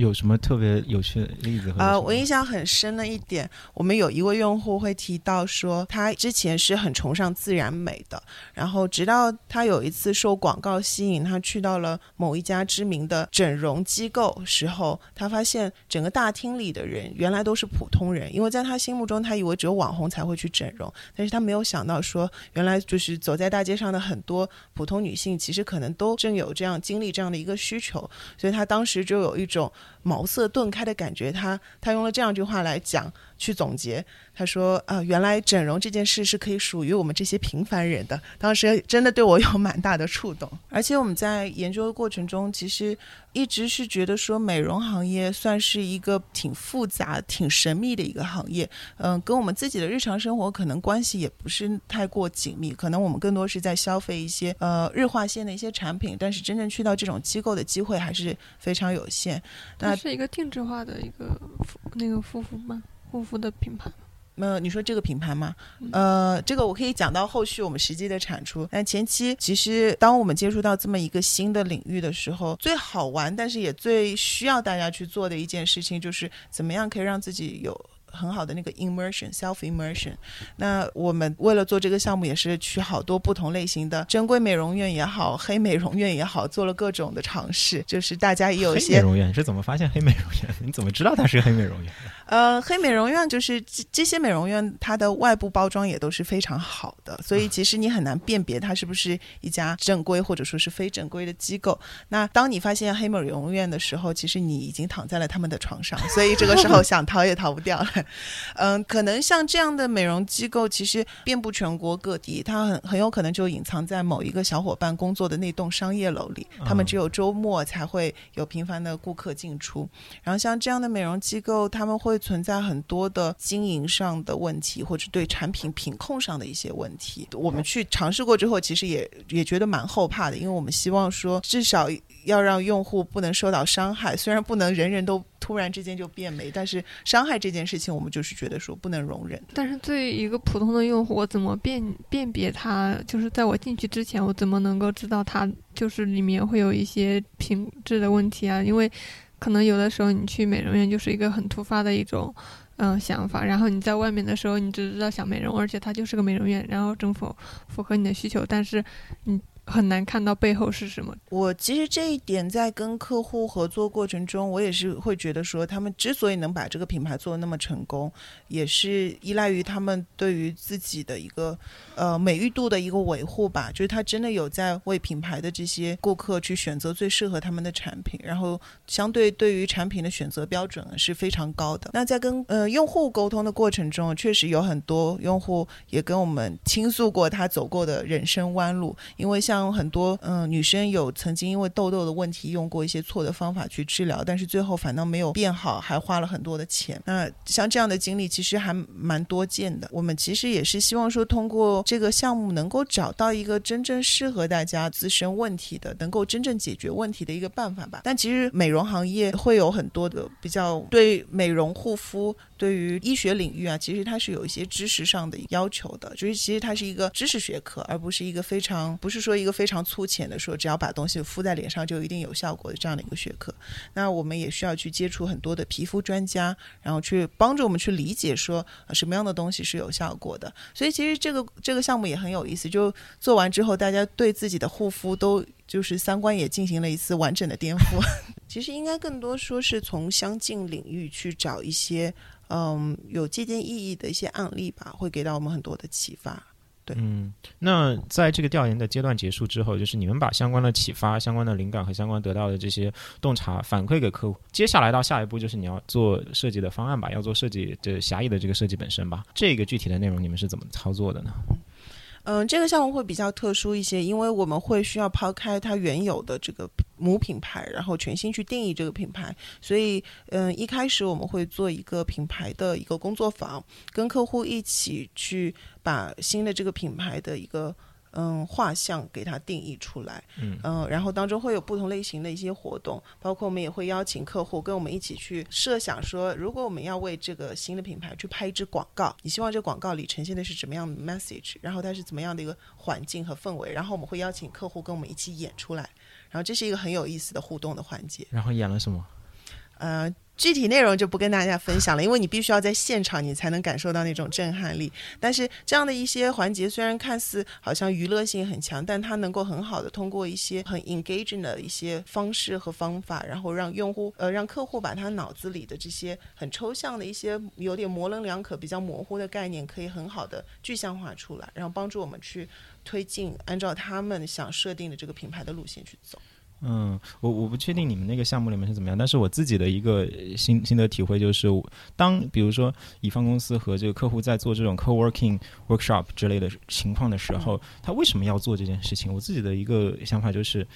有什么特别有趣的例子？呃，我印象很深的一点，我们有一位用户会提到说，他之前是很崇尚自然美的，然后直到他有一次受广告吸引，他去到了某一家知名的整容机构时候，他发现整个大厅里的人原来都是普通人，因为在他心目中，他以为只有网红才会去整容，但是他没有想到说，原来就是走在大街上的很多普通女性，其实可能都正有这样经历这样的一个需求，所以他当时就有一种。茅塞顿开的感觉，他他用了这样一句话来讲，去总结。他说：“啊，原来整容这件事是可以属于我们这些平凡人的。”当时真的对我有蛮大的触动。而且我们在研究的过程中，其实一直是觉得说，美容行业算是一个挺复杂、挺神秘的一个行业。嗯，跟我们自己的日常生活可能关系也不是太过紧密。可能我们更多是在消费一些呃日化线的一些产品，但是真正去到这种机构的机会还是非常有限。那是一个定制化的一个那个护肤吗？护肤的品牌。呃，你说这个品牌吗？呃，这个我可以讲到后续我们实际的产出。但前期其实，当我们接触到这么一个新的领域的时候，最好玩，但是也最需要大家去做的一件事情，就是怎么样可以让自己有。很好的那个 immersion self immersion，那我们为了做这个项目，也是去好多不同类型的正规美容院也好，黑美容院也好，做了各种的尝试。就是大家也有一些美容院是怎么发现黑美容院？你怎么知道它是黑美容院？呃，黑美容院就是这这些美容院，它的外部包装也都是非常好的，所以其实你很难辨别它是不是一家正规或者说是非正规的机构。那当你发现黑美容院的时候，其实你已经躺在了他们的床上，所以这个时候 想逃也逃不掉了。嗯，可能像这样的美容机构，其实遍布全国各地，它很很有可能就隐藏在某一个小伙伴工作的那栋商业楼里，他们只有周末才会有频繁的顾客进出。然后像这样的美容机构，他们会存在很多的经营上的问题，或者对产品品控上的一些问题。我们去尝试过之后，其实也也觉得蛮后怕的，因为我们希望说，至少要让用户不能受到伤害，虽然不能人人都。突然之间就变美，但是伤害这件事情，我们就是觉得说不能容忍。但是对于一个普通的用户，我怎么辨辨别他？就是在我进去之前，我怎么能够知道他就是里面会有一些品质的问题啊？因为可能有的时候你去美容院就是一个很突发的一种嗯想法，然后你在外面的时候你只知道想美容，而且它就是个美容院，然后政府符合你的需求，但是你。很难看到背后是什么。我其实这一点在跟客户合作过程中，我也是会觉得说，他们之所以能把这个品牌做的那么成功，也是依赖于他们对于自己的一个呃美誉度的一个维护吧。就是他真的有在为品牌的这些顾客去选择最适合他们的产品，然后相对对于产品的选择标准是非常高的。那在跟呃用户沟通的过程中，确实有很多用户也跟我们倾诉过他走过的人生弯路，因为像。很多嗯，女生有曾经因为痘痘的问题用过一些错的方法去治疗，但是最后反倒没有变好，还花了很多的钱。那像这样的经历其实还蛮多见的。我们其实也是希望说，通过这个项目能够找到一个真正适合大家自身问题的，能够真正解决问题的一个办法吧。但其实美容行业会有很多的比较对美容护肤。对于医学领域啊，其实它是有一些知识上的要求的，就是其实它是一个知识学科，而不是一个非常不是说一个非常粗浅的说只要把东西敷在脸上就一定有效果的这样的一个学科。那我们也需要去接触很多的皮肤专家，然后去帮助我们去理解说什么样的东西是有效果的。所以其实这个这个项目也很有意思，就做完之后，大家对自己的护肤都就是三观也进行了一次完整的颠覆。其实应该更多说是从相近领域去找一些。嗯，有借鉴意义的一些案例吧，会给到我们很多的启发。对，嗯，那在这个调研的阶段结束之后，就是你们把相关的启发、相关的灵感和相关得到的这些洞察反馈给客户。接下来到下一步就是你要做设计的方案吧，要做设计的狭义的这个设计本身吧。这个具体的内容你们是怎么操作的呢？嗯这个项目会比较特殊一些，因为我们会需要抛开它原有的这个母品牌，然后全新去定义这个品牌。所以，嗯，一开始我们会做一个品牌的一个工作坊，跟客户一起去把新的这个品牌的一个。嗯，画像给它定义出来，嗯，然后当中会有不同类型的一些活动，包括我们也会邀请客户跟我们一起去设想说，如果我们要为这个新的品牌去拍一支广告，你希望这广告里呈现的是什么样的 message，然后它是怎么样的一个环境和氛围，然后我们会邀请客户跟我们一起演出来，然后这是一个很有意思的互动的环节。然后演了什么？呃。具体内容就不跟大家分享了，因为你必须要在现场，你才能感受到那种震撼力。但是这样的一些环节虽然看似好像娱乐性很强，但它能够很好的通过一些很 engaging 的一些方式和方法，然后让用户呃让客户把他脑子里的这些很抽象的一些有点模棱两可、比较模糊的概念，可以很好的具象化出来，然后帮助我们去推进按照他们想设定的这个品牌的路线去走。嗯，我我不确定你们那个项目里面是怎么样，但是我自己的一个心心得体会就是，当比如说乙方公司和这个客户在做这种 co-working workshop 之类的情况的时候，他为什么要做这件事情？我自己的一个想法就是，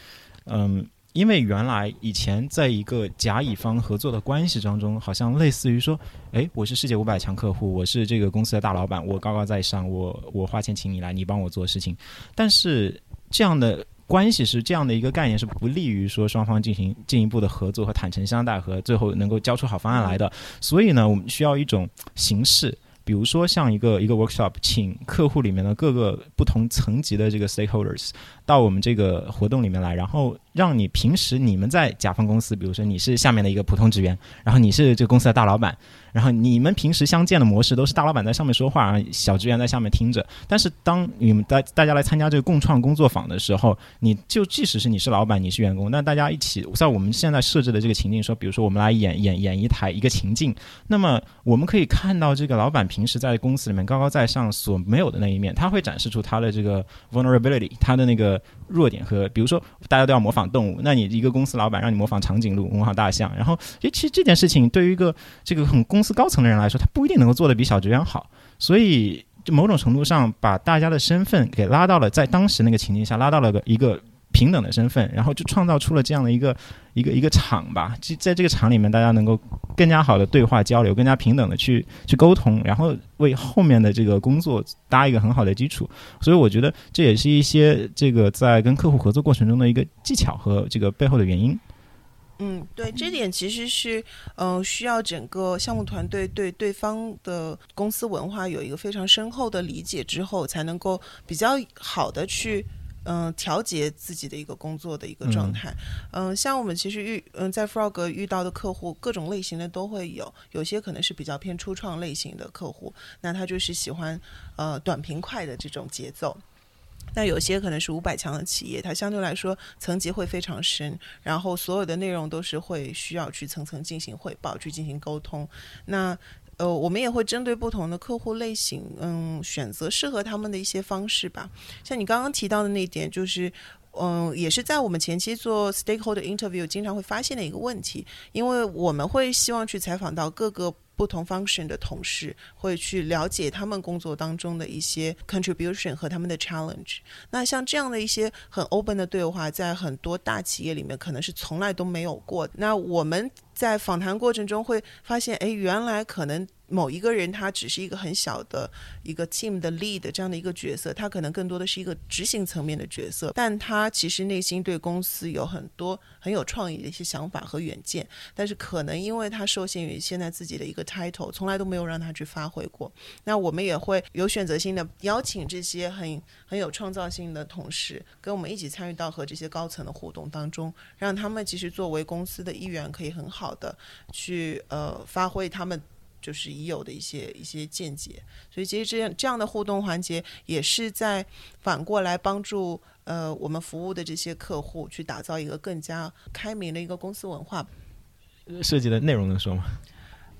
嗯，因为原来以前在一个甲乙方合作的关系当中，好像类似于说，哎，我是世界五百强客户，我是这个公司的大老板，我高高在上，我我花钱请你来，你帮我做事情，但是这样的。关系是这样的一个概念，是不利于说双方进行进一步的合作和坦诚相待，和最后能够交出好方案来的。所以呢，我们需要一种形式，比如说像一个一个 workshop，请客户里面的各个不同层级的这个 stakeholders 到我们这个活动里面来，然后让你平时你们在甲方公司，比如说你是下面的一个普通职员，然后你是这个公司的大老板。然后你们平时相见的模式都是大老板在上面说话，小职员在下面听着。但是当你们大大家来参加这个共创工作坊的时候，你就即使是你是老板，你是员工，那大家一起在我们现在设置的这个情境说，比如说我们来演演演一台一个情境，那么我们可以看到这个老板平时在公司里面高高在上所没有的那一面，他会展示出他的这个 vulnerability，他的那个。弱点和，比如说大家都要模仿动物，那你一个公司老板让你模仿长颈鹿、模仿大象，然后诶，其实这件事情对于一个这个很公司高层的人来说，他不一定能够做的比小职员好，所以就某种程度上把大家的身份给拉到了在当时那个情境下拉到了个一个。平等的身份，然后就创造出了这样的一个一个一个场吧。在在这个场里面，大家能够更加好的对话交流，更加平等的去去沟通，然后为后面的这个工作搭一个很好的基础。所以我觉得这也是一些这个在跟客户合作过程中的一个技巧和这个背后的原因。嗯，对，这点其实是嗯需要整个项目团队对对方的公司文化有一个非常深厚的理解之后，才能够比较好的去。调节自己的一个工作的一个状态。嗯，像我们其实遇嗯在 Frog 遇到的客户，各种类型的都会有。有些可能是比较偏初创类型的客户，那他就是喜欢呃短平快的这种节奏。那有些可能是五百强的企业，它相对来说层级会非常深，然后所有的内容都是会需要去层层进行汇报，去进行沟通。那呃，我们也会针对不同的客户类型，嗯，选择适合他们的一些方式吧。像你刚刚提到的那一点，就是，嗯，也是在我们前期做 stakeholder interview 经常会发现的一个问题，因为我们会希望去采访到各个。不同 function 的同事会去了解他们工作当中的一些 contribution 和他们的 challenge。那像这样的一些很 open 的对话，在很多大企业里面可能是从来都没有过。那我们在访谈过程中会发现，哎，原来可能。某一个人他只是一个很小的一个 team 的 lead 这样的一个角色，他可能更多的是一个执行层面的角色，但他其实内心对公司有很多很有创意的一些想法和远见，但是可能因为他受限于现在自己的一个 title，从来都没有让他去发挥过。那我们也会有选择性的邀请这些很很有创造性的同事跟我们一起参与到和这些高层的互动当中，让他们其实作为公司的一员，可以很好的去呃发挥他们。就是已有的一些一些见解，所以其实这样这样的互动环节也是在反过来帮助呃我们服务的这些客户去打造一个更加开明的一个公司文化。设计的内容能说吗？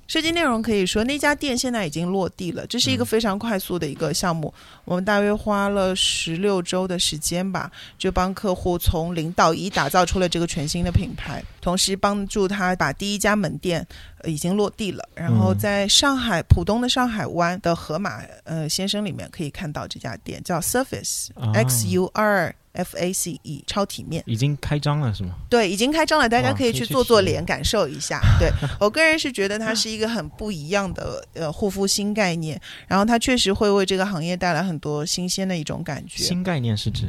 设计内容可以说，那家店现在已经落地了，这是一个非常快速的一个项目。我们大约花了十六周的时间吧，就帮客户从零到一打造出了这个全新的品牌，同时帮助他把第一家门店已经落地了。然后在上海浦东的上海湾的河马呃先生里面可以看到这家店，叫 Surface X U R。F A C E 超体面已经开张了是吗？对，已经开张了，大家可以去做做脸，感受一下。对我个人是觉得它是一个很不一样的呃护肤新概念，然后它确实会为这个行业带来很多新鲜的一种感觉。新概念是指？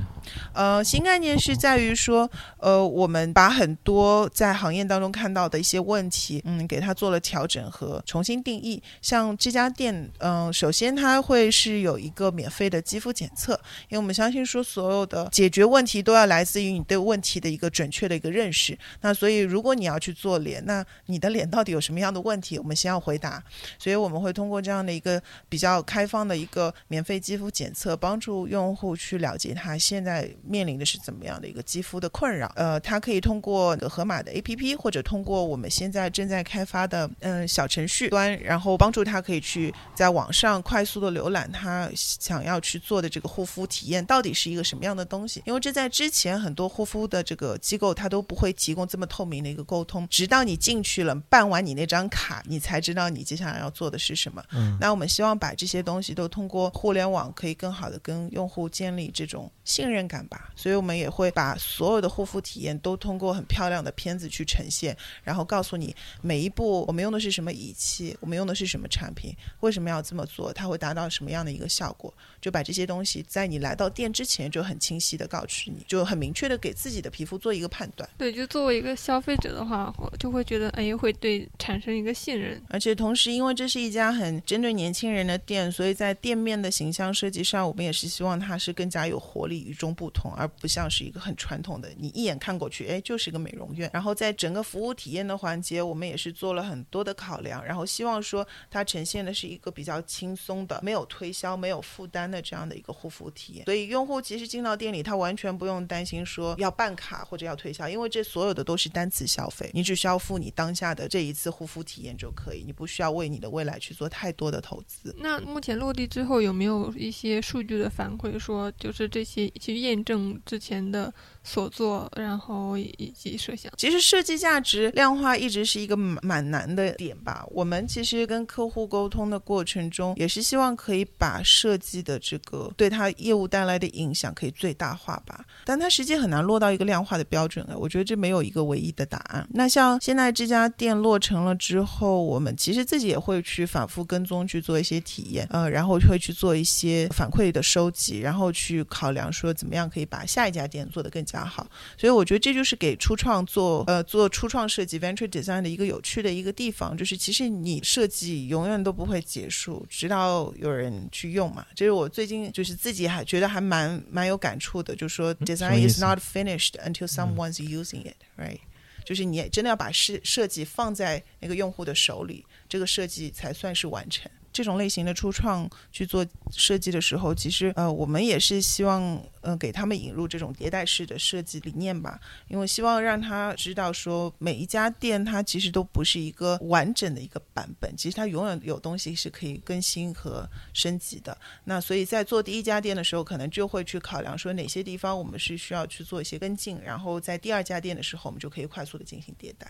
呃，新概念是在于说，呃，我们把很多在行业当中看到的一些问题，嗯，给它做了调整和重新定义。像这家店，嗯，首先它会是有一个免费的肌肤检测，因为我们相信说所有的解。决问题都要来自于你对问题的一个准确的一个认识。那所以，如果你要去做脸，那你的脸到底有什么样的问题？我们先要回答。所以我们会通过这样的一个比较开放的一个免费肌肤检测，帮助用户去了解他现在面临的是怎么样的一个肌肤的困扰。呃，他可以通过盒马的 APP，或者通过我们现在正在开发的嗯小程序端，然后帮助他可以去在网上快速的浏览他想要去做的这个护肤体验到底是一个什么样的东西。因为这在之前很多护肤的这个机构，它都不会提供这么透明的一个沟通，直到你进去了办完你那张卡，你才知道你接下来要做的是什么。嗯，那我们希望把这些东西都通过互联网，可以更好的跟用户建立这种信任感吧。所以我们也会把所有的护肤体验都通过很漂亮的片子去呈现，然后告诉你每一步我们用的是什么仪器，我们用的是什么产品，为什么要这么做，它会达到什么样的一个效果，就把这些东西在你来到店之前就很清晰的。告知你就很明确的给自己的皮肤做一个判断。对，就作为一个消费者的话，我就会觉得哎，会对产生一个信任。而且同时，因为这是一家很针对年轻人的店，所以在店面的形象设计上，我们也是希望它是更加有活力、与众不同，而不像是一个很传统的，你一眼看过去，哎，就是一个美容院。然后在整个服务体验的环节，我们也是做了很多的考量，然后希望说它呈现的是一个比较轻松的、没有推销、没有负担的这样的一个护肤体验。所以用户其实进到店里，他完全不用担心说要办卡或者要推销，因为这所有的都是单次消费，你只需要付你当下的这一次护肤体验就可以，你不需要为你的未来去做太多的投资。那目前落地之后有没有一些数据的反馈，说就是这些去验证之前的？所做，然后以及设想，其实设计价值量化一直是一个蛮难的点吧。我们其实跟客户沟通的过程中，也是希望可以把设计的这个对他业务带来的影响可以最大化吧。但它实际很难落到一个量化的标准啊。我觉得这没有一个唯一的答案。那像现在这家店落成了之后，我们其实自己也会去反复跟踪去做一些体验，呃，然后会去做一些反馈的收集，然后去考量说怎么样可以把下一家店做得更加。加好，所以我觉得这就是给初创做呃做初创设计 venture design 的一个有趣的一个地方，就是其实你设计永远都不会结束，直到有人去用嘛。这是我最近就是自己还觉得还蛮蛮有感触的，就是说 design is not finished until someone's using it，right？就是你真的要把设设计放在那个用户的手里，这个设计才算是完成。这种类型的初创去做设计的时候，其实呃，我们也是希望呃给他们引入这种迭代式的设计理念吧，因为希望让他知道说每一家店它其实都不是一个完整的一个版本，其实它永远有东西是可以更新和升级的。那所以在做第一家店的时候，可能就会去考量说哪些地方我们是需要去做一些跟进，然后在第二家店的时候，我们就可以快速的进行迭代。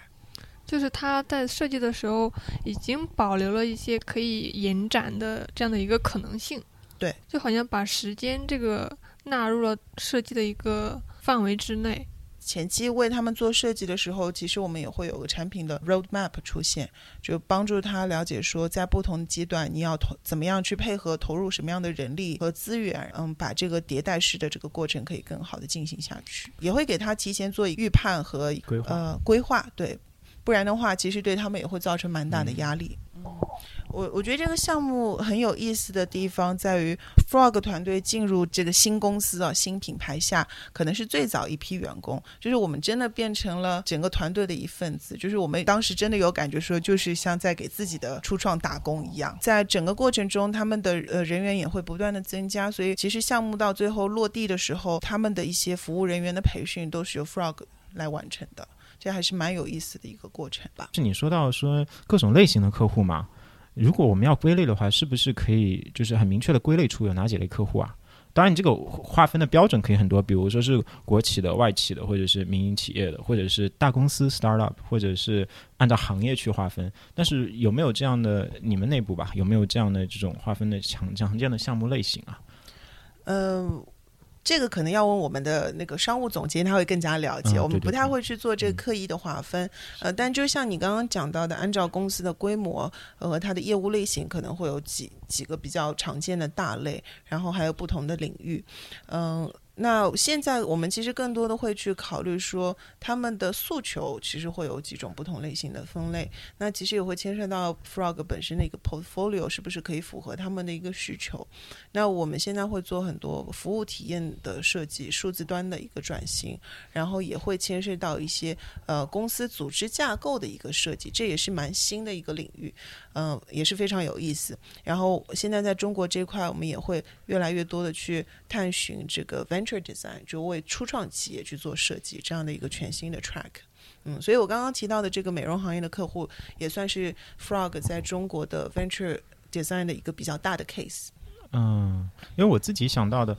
就是他在设计的时候已经保留了一些可以延展的这样的一个可能性，对，就好像把时间这个纳入了设计的一个范围之内。前期为他们做设计的时候，其实我们也会有个产品的 roadmap 出现，就帮助他了解说，在不同的阶段你要投怎么样去配合投入什么样的人力和资源，嗯，把这个迭代式的这个过程可以更好的进行下去，也会给他提前做预判和规划呃规划，对，不然的话，其实对他们也会造成蛮大的压力。嗯，我我觉得这个项目很有意思的地方在于，Frog 团队进入这个新公司啊、新品牌下，可能是最早一批员工，就是我们真的变成了整个团队的一份子，就是我们当时真的有感觉说，就是像在给自己的初创打工一样。在整个过程中，他们的呃人员也会不断的增加，所以其实项目到最后落地的时候，他们的一些服务人员的培训都是由 Frog 来完成的。这还是蛮有意思的一个过程吧。是你说到说各种类型的客户嘛？如果我们要归类的话，是不是可以就是很明确的归类出有哪几类客户啊？当然，你这个划分的标准可以很多，比如说是国企的、外企的，或者是民营企业的，或者是大公司 startup，或者是按照行业去划分。但是有没有这样的你们内部吧？有没有这样的这种划分的常常见的项目类型啊？嗯。这个可能要问我们的那个商务总监，他会更加了解。嗯我们不太会去做这个刻意的划分。呃，但就像你刚刚讲到的，按照公司的规模呃和它的业务类型，可能会有几几个比较常见的大类，然后还有不同的领域。嗯、那现在我们其实更多的会去考虑说，他们的诉求其实会有几种不同类型的分类。那其实也会牵涉到 Frog 本身的一个 portfolio 是不是可以符合他们的一个需求。那我们现在会做很多服务体验的设计，数字端的一个转型，然后也会牵涉到一些呃公司组织架构的一个设计，这也是蛮新的一个领域，嗯、也是非常有意思。然后现在在中国这块，我们也会越来越多的去探寻这个 venture design，就为初创企业去做设计这样的一个全新的 track。嗯，所以我刚刚提到的这个美容行业的客户，也算是 Frog 在中国的 venture design 的一个比较大的 case。嗯，因为我自己想到的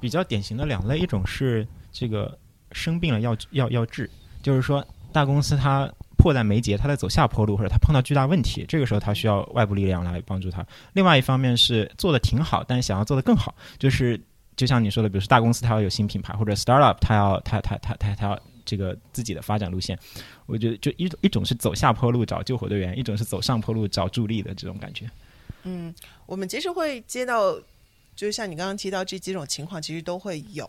比较典型的两类，一种是这个生病了要要要治，就是说大公司它迫在眉睫，它在走下坡路，或者它碰到巨大问题，这个时候它需要外部力量来帮助它。另外一方面是做的挺好，但想要做得更好，就是就像你说的，比如说大公司它要有新品牌，或者 startup 它要它它它它它要这个自己的发展路线。我觉得就一一种是走下坡路找救火队员，一种是走上坡路找助力的这种感觉。嗯，我们其实会接到，就是像你刚刚提到这几种情况，其实都会有。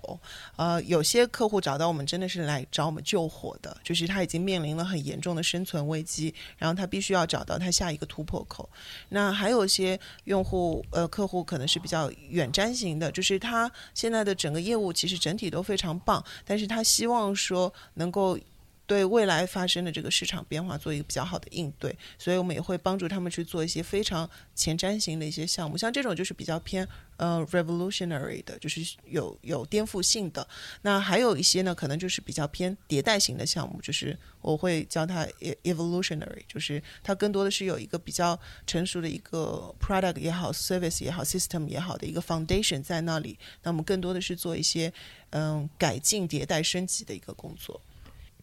呃，有些客户找到我们真的是来找我们救火的，就是他已经面临了很严重的生存危机，然后他必须要找到他下一个突破口。那还有一些用户呃客户可能是比较远瞻型的，就是他现在的整个业务其实整体都非常棒，但是他希望说能够。对未来发生的这个市场变化做一个比较好的应对，所以我们也会帮助他们去做一些非常前瞻型的一些项目，像这种就是比较偏呃 revolutionary 的，就是有有颠覆性的。那还有一些呢，可能就是比较偏迭代型的项目，就是我会叫它 evolutionary，就是它更多的是有一个比较成熟的一个 product 也好，service 也好，system 也好的一个 foundation 在那里。那我们更多的是做一些嗯改进、迭代、升级的一个工作。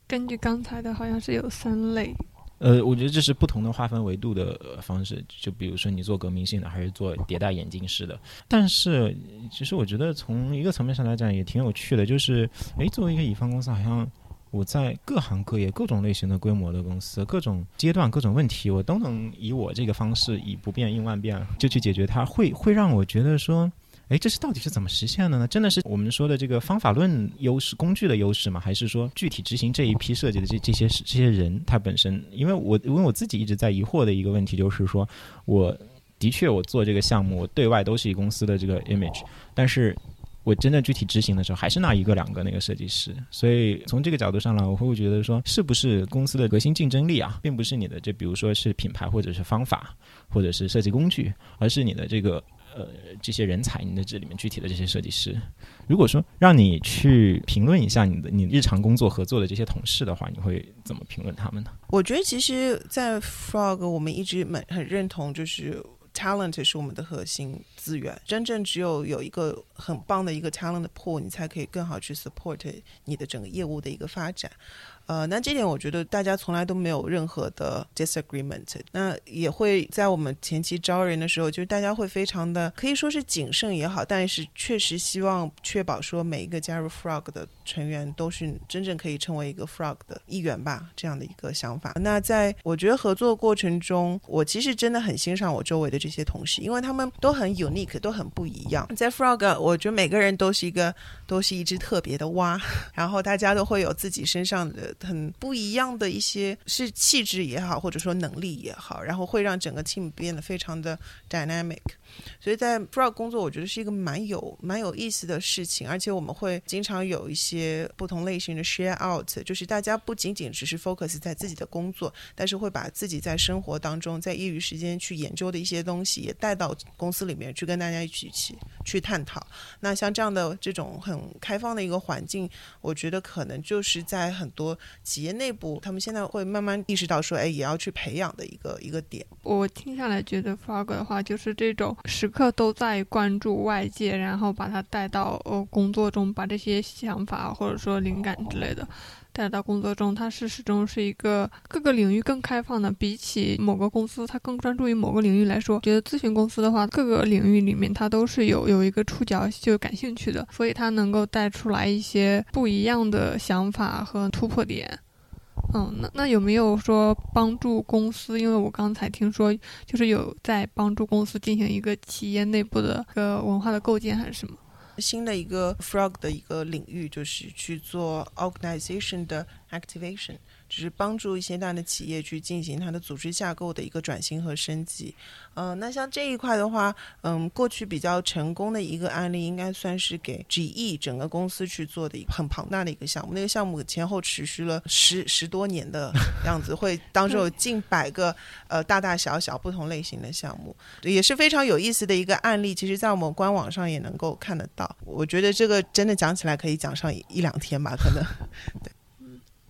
根据刚才的，好像是有三类。呃，我觉得这是不同的划分维度的方式，就比如说你做革命性的，还是做迭代演进式的。但是，其实我觉得从一个层面上来讲也挺有趣的，就是，诶，作为一个乙方公司，好像我在各行各业、各种类型的规模的公司、各种阶段、各种问题，我都能以我这个方式以不变应万变就去解决它，会会让我觉得说。哎，这是到底是怎么实现的呢？真的是我们说的这个方法论优势、工具的优势吗？还是说具体执行这一批设计的这这些这些人他本身？因为我因为我自己一直在疑惑的一个问题就是说，我的确我做这个项目，我对外都是以公司的这个 image，但是我真的具体执行的时候，还是那一个两个那个设计师。所以从这个角度上来，我会觉得说，是不是公司的核心竞争力啊，并不是你的这比如说是品牌或者是方法，或者是设计工具，而是你的这个。呃，这些人才，你的这里面具体的这些设计师，如果说让你去评论一下你的你日常工作合作的这些同事的话，你会怎么评论他们呢？我觉得其实，在 Frog 我们一直蛮很认同，就是 talent 是我们的核心资源。真正只有有一个很棒的一个 talent pool，你才可以更好去 support 你的整个业务的一个发展。呃，那这点我觉得大家从来都没有任何的 disagreement。那也会在我们前期招人的时候，就是大家会非常的可以说是谨慎也好，但是确实希望确保说每一个加入 Frog 的成员都是真正可以成为一个 Frog 的一员吧，这样的一个想法。那在我觉得合作过程中，我其实真的很欣赏我周围的这些同事，因为他们都很 unique，都很不一样。在 Frog，我觉得每个人都是一个都是一只特别的蛙，然后大家都会有自己身上的。很不一样的一些是气质也好，或者说能力也好，然后会让整个 team 变得非常的 dynamic。所以在 Frog 工作，我觉得是一个蛮有蛮有意思的事情，而且我们会经常有一些不同类型的 share out，就是大家不仅仅只是 focus 在自己的工作，但是会把自己在生活当中在业余时间去研究的一些东西也带到公司里面去跟大家一起去去探讨。那像这样的这种很开放的一个环境，我觉得可能就是在很多企业内部，他们现在会慢慢意识到说，哎，也要去培养的一个一个点。我听下来觉得 Frog 的话，就是这种时刻都在关注外界，然后把它带到呃工作中，把这些想法或者说灵感之类的。带到工作中，它是始终是一个各个领域更开放的。比起某个公司，它更专注于某个领域来说，觉得咨询公司的话，各个领域里面它都是有 有一个触角就感兴趣的，所以它能够带出来一些不一样的想法和突破点。嗯，那那有没有说帮助公司？因为我刚才听说，就是有在帮助公司进行一个企业内部的一个文化的构建，还是什么？新的一个 Frog 的一个领域，就是去做 organization 的 activation。只是帮助一些大的企业去进行它的组织架构的一个转型和升级。嗯，那像这一块的话，嗯，过去比较成功的一个案例，应该算是给 GE 整个公司去做的一个很庞大的一个项目。那个项目前后持续了十十多年的样子，会 当中有近百个呃大大小小不同类型的项目，也是非常有意思的一个案例。其实，在我们官网上也能够看得到。我觉得这个真的讲起来可以讲上一两天吧，可能。对。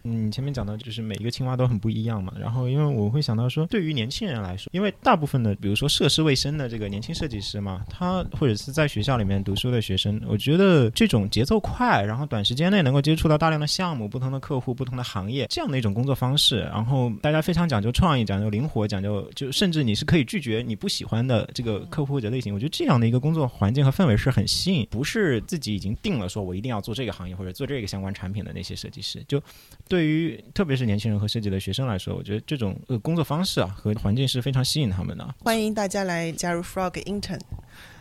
嗯，前面讲到就是每一个青蛙都很不一样嘛。然后，因为我会想到说，对于年轻人来说，因为大部分的，比如说涉世未深的这个年轻设计师嘛，他或者是在学校里面读书的学生，我觉得这种节奏快，然后短时间内能够接触到大量的项目、不同的客户、不同的行业这样的一种工作方式，然后大家非常讲究创意、讲究灵活、讲究就甚至你是可以拒绝你不喜欢的这个客户或者类型。我觉得这样的一个工作环境和氛围是很吸引，不是自己已经定了说我一定要做这个行业或者做这个相关产品的那些设计师，就。对于特别是年轻人和设计的学生来说，我觉得这种呃工作方式啊和环境是非常吸引他们的。欢迎大家来加入 Frog Intern。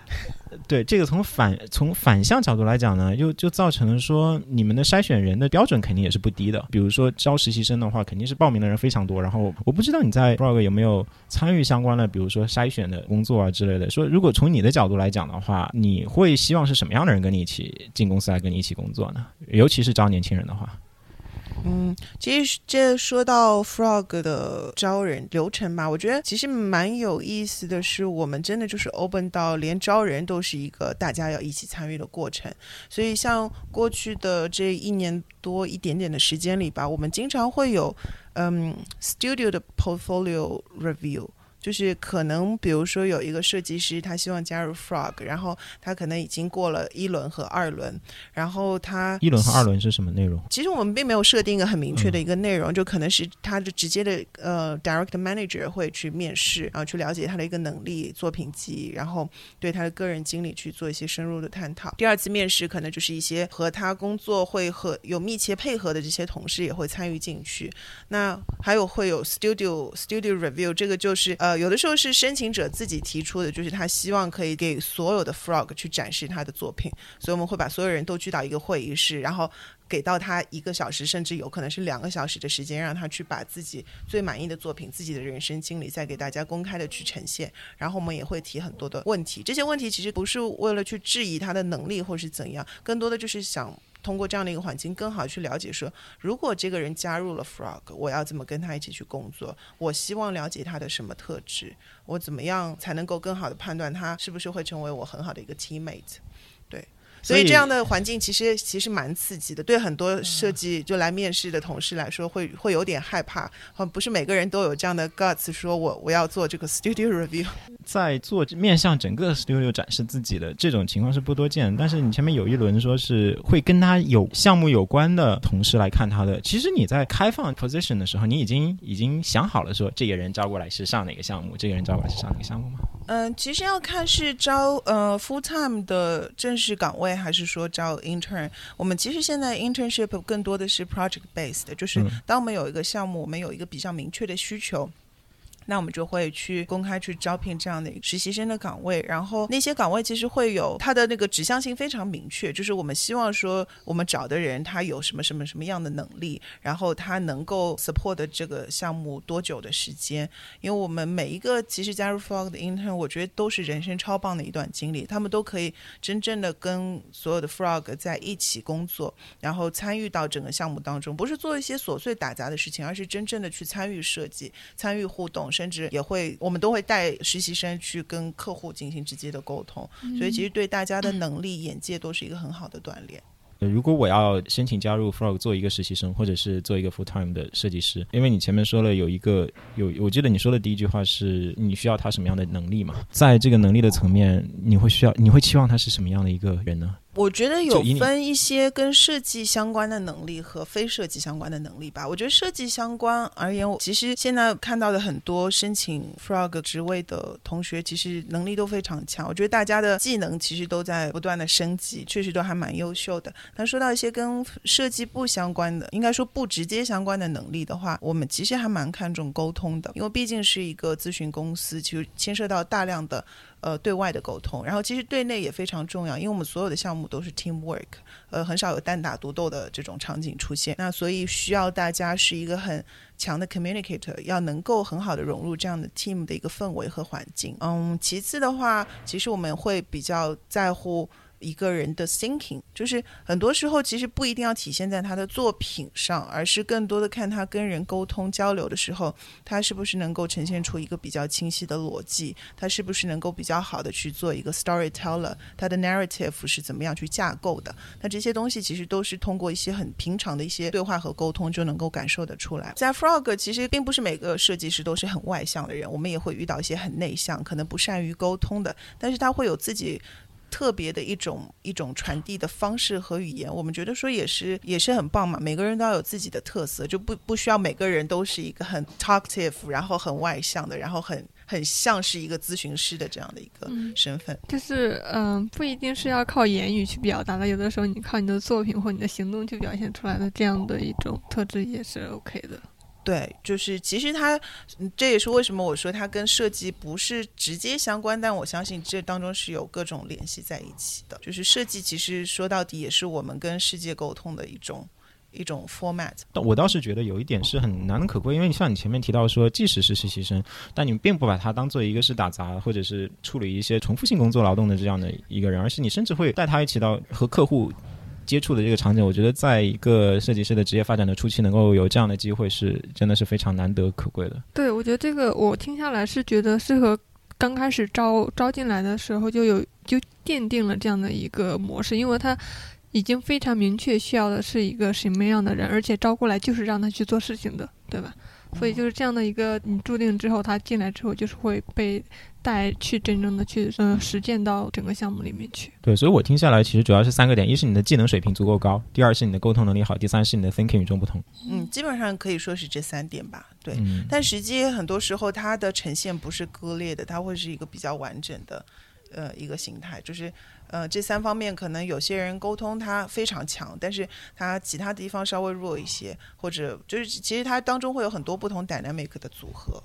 对这个从反从反向角度来讲呢，又就造成了说你们的筛选人的标准肯定也是不低的。比如说招实习生的话，肯定是报名的人非常多。然后我不知道你在 Frog 有没有参与相关的，比如说筛选的工作啊之类的。说如果从你的角度来讲的话，你会希望是什么样的人跟你一起进公司来跟你一起工作呢？尤其是招年轻人的话。嗯，其实这说到 Frog 的招人流程吧，我觉得其实蛮有意思的是，我们真的就是 open 到连招人都是一个大家要一起参与的过程。所以像过去的这一年多一点点的时间里吧，我们经常会有嗯 studio 的 portfolio review。就是可能，比如说有一个设计师，他希望加入 Frog，然后他可能已经过了一轮和二轮，然后他一轮和二轮是什么内容？其实我们并没有设定一个很明确的一个内容，就可能是他的直接的呃 Direct Manager 会去面试，然后去了解他的一个能力、作品集，然后对他的个人经历去做一些深入的探讨。第二次面试可能就是一些和他工作会和有密切配合的这些同事也会参与进去。那还有会有 Studio Studio Review，这个就是呃。有的时候是申请者自己提出的，就是他希望可以给所有的 Frog 去展示他的作品，所以我们会把所有人都聚到一个会议室，然后给到他一个小时，甚至有可能是两个小时的时间，让他去把自己最满意的作品、自己的人生经历再给大家公开的去呈现。然后我们也会提很多的问题，这些问题其实不是为了去质疑他的能力或是怎样，更多的就是想。通过这样的一个环境，更好去了解说，如果这个人加入了 Frog，我要怎么跟他一起去工作？我希望了解他的什么特质？我怎么样才能够更好的判断他是不是会成为我很好的一个 teammate？对，所以这样的环境其实其实蛮刺激的，对很多设计就来面试的同事来说，会会有点害怕。不是每个人都有这样的 guts，说我我要做这个 studio review。在做面向整个 studio 展示自己的这种情况是不多见。但是你前面有一轮说是会跟他有项目有关的同事来看他的，其实你在开放 position 的时候，你已经已经想好了说这个人招过来是上哪个项目，这个人招过来是上哪个项目吗？嗯，其实要看是招呃 full time 的正式岗位，还是说招 intern。我们其实现在 internship 更多的是 project based，就是当我们有一个项目，我们有一个比较明确的需求。那我们就会去公开去招聘这样的实习生的岗位，然后那些岗位其实会有它的那个指向性非常明确，就是我们希望说我们找的人他有什么什么什么样的能力，然后他能够 support 这个项目多久的时间。因为我们每一个其实加入 Frog 的 intern，我觉得都是人生超棒的一段经历，他们都可以真正的跟所有的 Frog 在一起工作，然后参与到整个项目当中，不是做一些琐碎打杂的事情，而是真正的去参与设计、参与互动。甚至也会，我们都会带实习生去跟客户进行直接的沟通，所以其实对大家的能力、眼界都是一个很好的锻炼。如果我要申请加入 Frog 做一个实习生，或者是做一个 full time 的设计师，因为你前面说了有一个有，我记得你说的第一句话是你需要他什么样的能力嘛？在这个能力的层面，你会需要，你会期望他是什么样的一个人呢？我觉得有分一些跟设计相关的能力和非设计相关的能力吧。我觉得设计相关而言，其实现在看到的很多申请 Frog 职位的同学，其实能力都非常强。我觉得大家的技能其实都在不断的升级，确实都还蛮优秀的。那说到一些跟设计不相关的，应该说不直接相关的能力的话，我们其实还蛮看重沟通的，因为毕竟是一个咨询公司，其实牵涉到大量的。呃，对外的沟通，然后其实对内也非常重要，因为我们所有的项目都是 team work，呃，很少有单打独斗的这种场景出现。那所以需要大家是一个很强的 communicator，要能够很好的融入这样的 team 的一个氛围和环境。嗯，其次的话，其实我们会比较在乎。一个人的 thinking，就是很多时候其实不一定要体现在他的作品上，而是更多的看他跟人沟通交流的时候，他是不是能够呈现出一个比较清晰的逻辑，他是不是能够比较好的去做一个 storyteller，他的 narrative 是怎么样去架构的？那这些东西其实都是通过一些很平常的一些对话和沟通就能够感受得出来。在 Frog 其实并不是每个设计师都是很外向的人，我们也会遇到一些很内向、可能不善于沟通的，但是他会有自己。特别的一种一种传递的方式和语言，我们觉得说也是也是很棒嘛。每个人都要有自己的特色，就不不需要每个人都是一个很 talkative，然后很外向的，然后很很像是一个咨询师的这样的一个身份。就是嗯，不一定是要靠言语去表达的，有的时候你靠你的作品或你的行动去表现出来的这样的一种特质也是 OK 的。对，就是其实它，这也是为什么我说它跟设计不是直接相关，但我相信这当中是有各种联系在一起的。就是设计其实说到底也是我们跟世界沟通的一种一种 format。我倒是觉得有一点是很难能可贵，因为你像你前面提到说，即使是实习生，但你并不把他当做一个是打杂或者是处理一些重复性工作劳动的这样的一个人，而是你甚至会带他一起到和客户。接触的这个场景，我觉得在一个设计师的职业发展的初期，能够有这样的机会，是真的是非常难得可贵的。对，我觉得这个我听下来是觉得适合刚开始招招进来的时候就有就奠定了这样的一个模式，因为他已经非常明确需要的是一个什么样的人，而且招过来就是让他去做事情的，对吧？所以就是这样的一个，你注定之后他进来之后就是会被。带去真正的去嗯实践到整个项目里面去。对，所以我听下来其实主要是三个点：一是你的技能水平足够高；第二是你的沟通能力好；第三是你的 thinking 与众不同。嗯，基本上可以说是这三点吧。对，但实际很多时候它的呈现不是割裂的，它会是一个比较完整的呃一个形态。就是呃这三方面可能有些人沟通他非常强，但是他其他地方稍微弱一些，或者就是其实它当中会有很多不同 dynamic 的组合。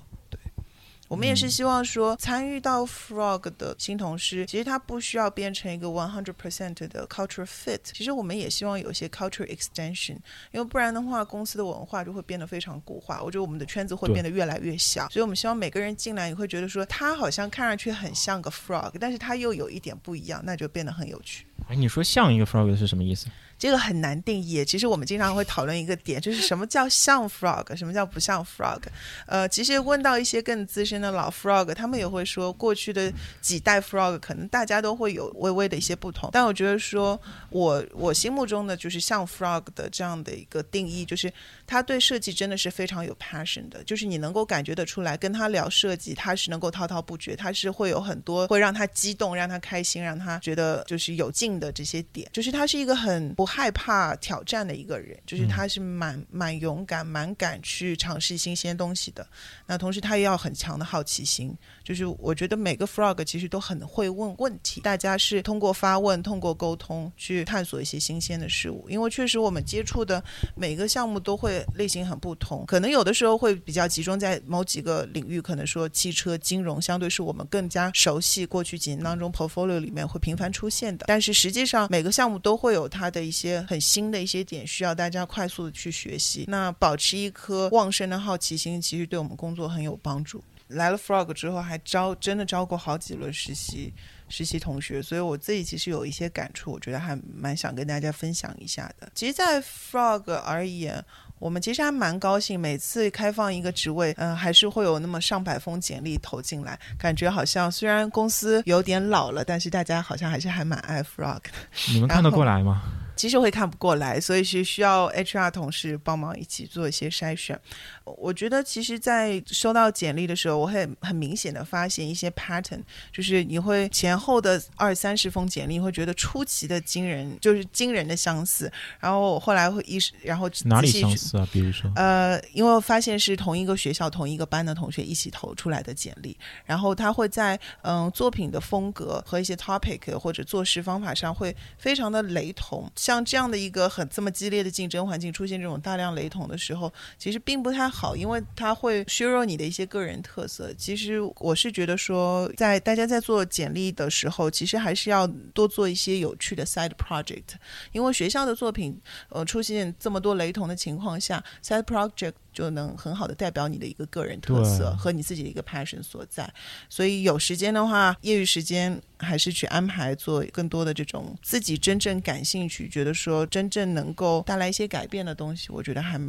我们也是希望说，参与到 Frog 的新同事，其实他不需要变成一个 one hundred percent 的 culture fit。其实我们也希望有一些 culture extension，因为不然的话，公司的文化就会变得非常固化。我觉得我们的圈子会变得越来越小，所以我们希望每个人进来你会觉得说，他好像看上去很像个 Frog，但是他又有一点不一样，那就变得很有趣。哎，你说像一个 frog 是什么意思？这个很难定义。其实我们经常会讨论一个点，就是什么叫像 frog，什么叫不像 frog。呃，其实问到一些更资深的老 frog，他们也会说，过去的几代 frog 可能大家都会有微微的一些不同。但我觉得说，我我心目中的就是像 frog 的这样的一个定义，就是他对设计真的是非常有 passion 的，就是你能够感觉得出来，跟他聊设计，他是能够滔滔不绝，他是会有很多会让他激动、让他开心、让他觉得就是有劲的这些点，就是他是一个很不。害怕挑战的一个人，就是他是蛮蛮勇敢、蛮敢去尝试新鲜东西的。那同时他也要很强的好奇心。就是我觉得每个 frog 其实都很会问问题，大家是通过发问、通过沟通去探索一些新鲜的事物。因为确实我们接触的每个项目都会类型很不同，可能有的时候会比较集中在某几个领域，可能说汽车、金融相对是我们更加熟悉，过去几年当中 portfolio 里面会频繁出现的。但是实际上每个项目都会有它的一些很新的一些点，需要大家快速的去学习。那保持一颗旺盛的好奇心，其实对我们工作很有帮助。来了 Frog 之后，还招真的招过好几轮实习实习同学，所以我自己其实有一些感触，我觉得还蛮想跟大家分享一下的。其实，在 Frog 而言，我们其实还蛮高兴，每次开放一个职位，嗯，还是会有那么上百封简历投进来，感觉好像虽然公司有点老了，但是大家好像还是还蛮爱 Frog。你们看得过来吗？其实会看不过来，所以是需要 HR 同事帮忙一起做一些筛选。我觉得，其实，在收到简历的时候，我会很明显的发现一些 pattern，就是你会前后的二三十封简历，会觉得出奇的惊人，就是惊人的相似。然后我后来会意识，然后哪里相似啊？比如说，呃，因为我发现是同一个学校、同一个班的同学一起投出来的简历，然后他会在嗯作品的风格和一些 topic 或者做事方法上会非常的雷同。像像这样的一个很这么激烈的竞争环境出现这种大量雷同的时候，其实并不太好，因为它会削弱你的一些个人特色。其实我是觉得说，在大家在做简历的时候，其实还是要多做一些有趣的 side project，因为学校的作品呃出现这么多雷同的情况下，side project。就能很好的代表你的一个个人特色和你自己的一个 passion 所在，所以有时间的话，业余时间还是去安排做更多的这种自己真正感兴趣、觉得说真正能够带来一些改变的东西，我觉得还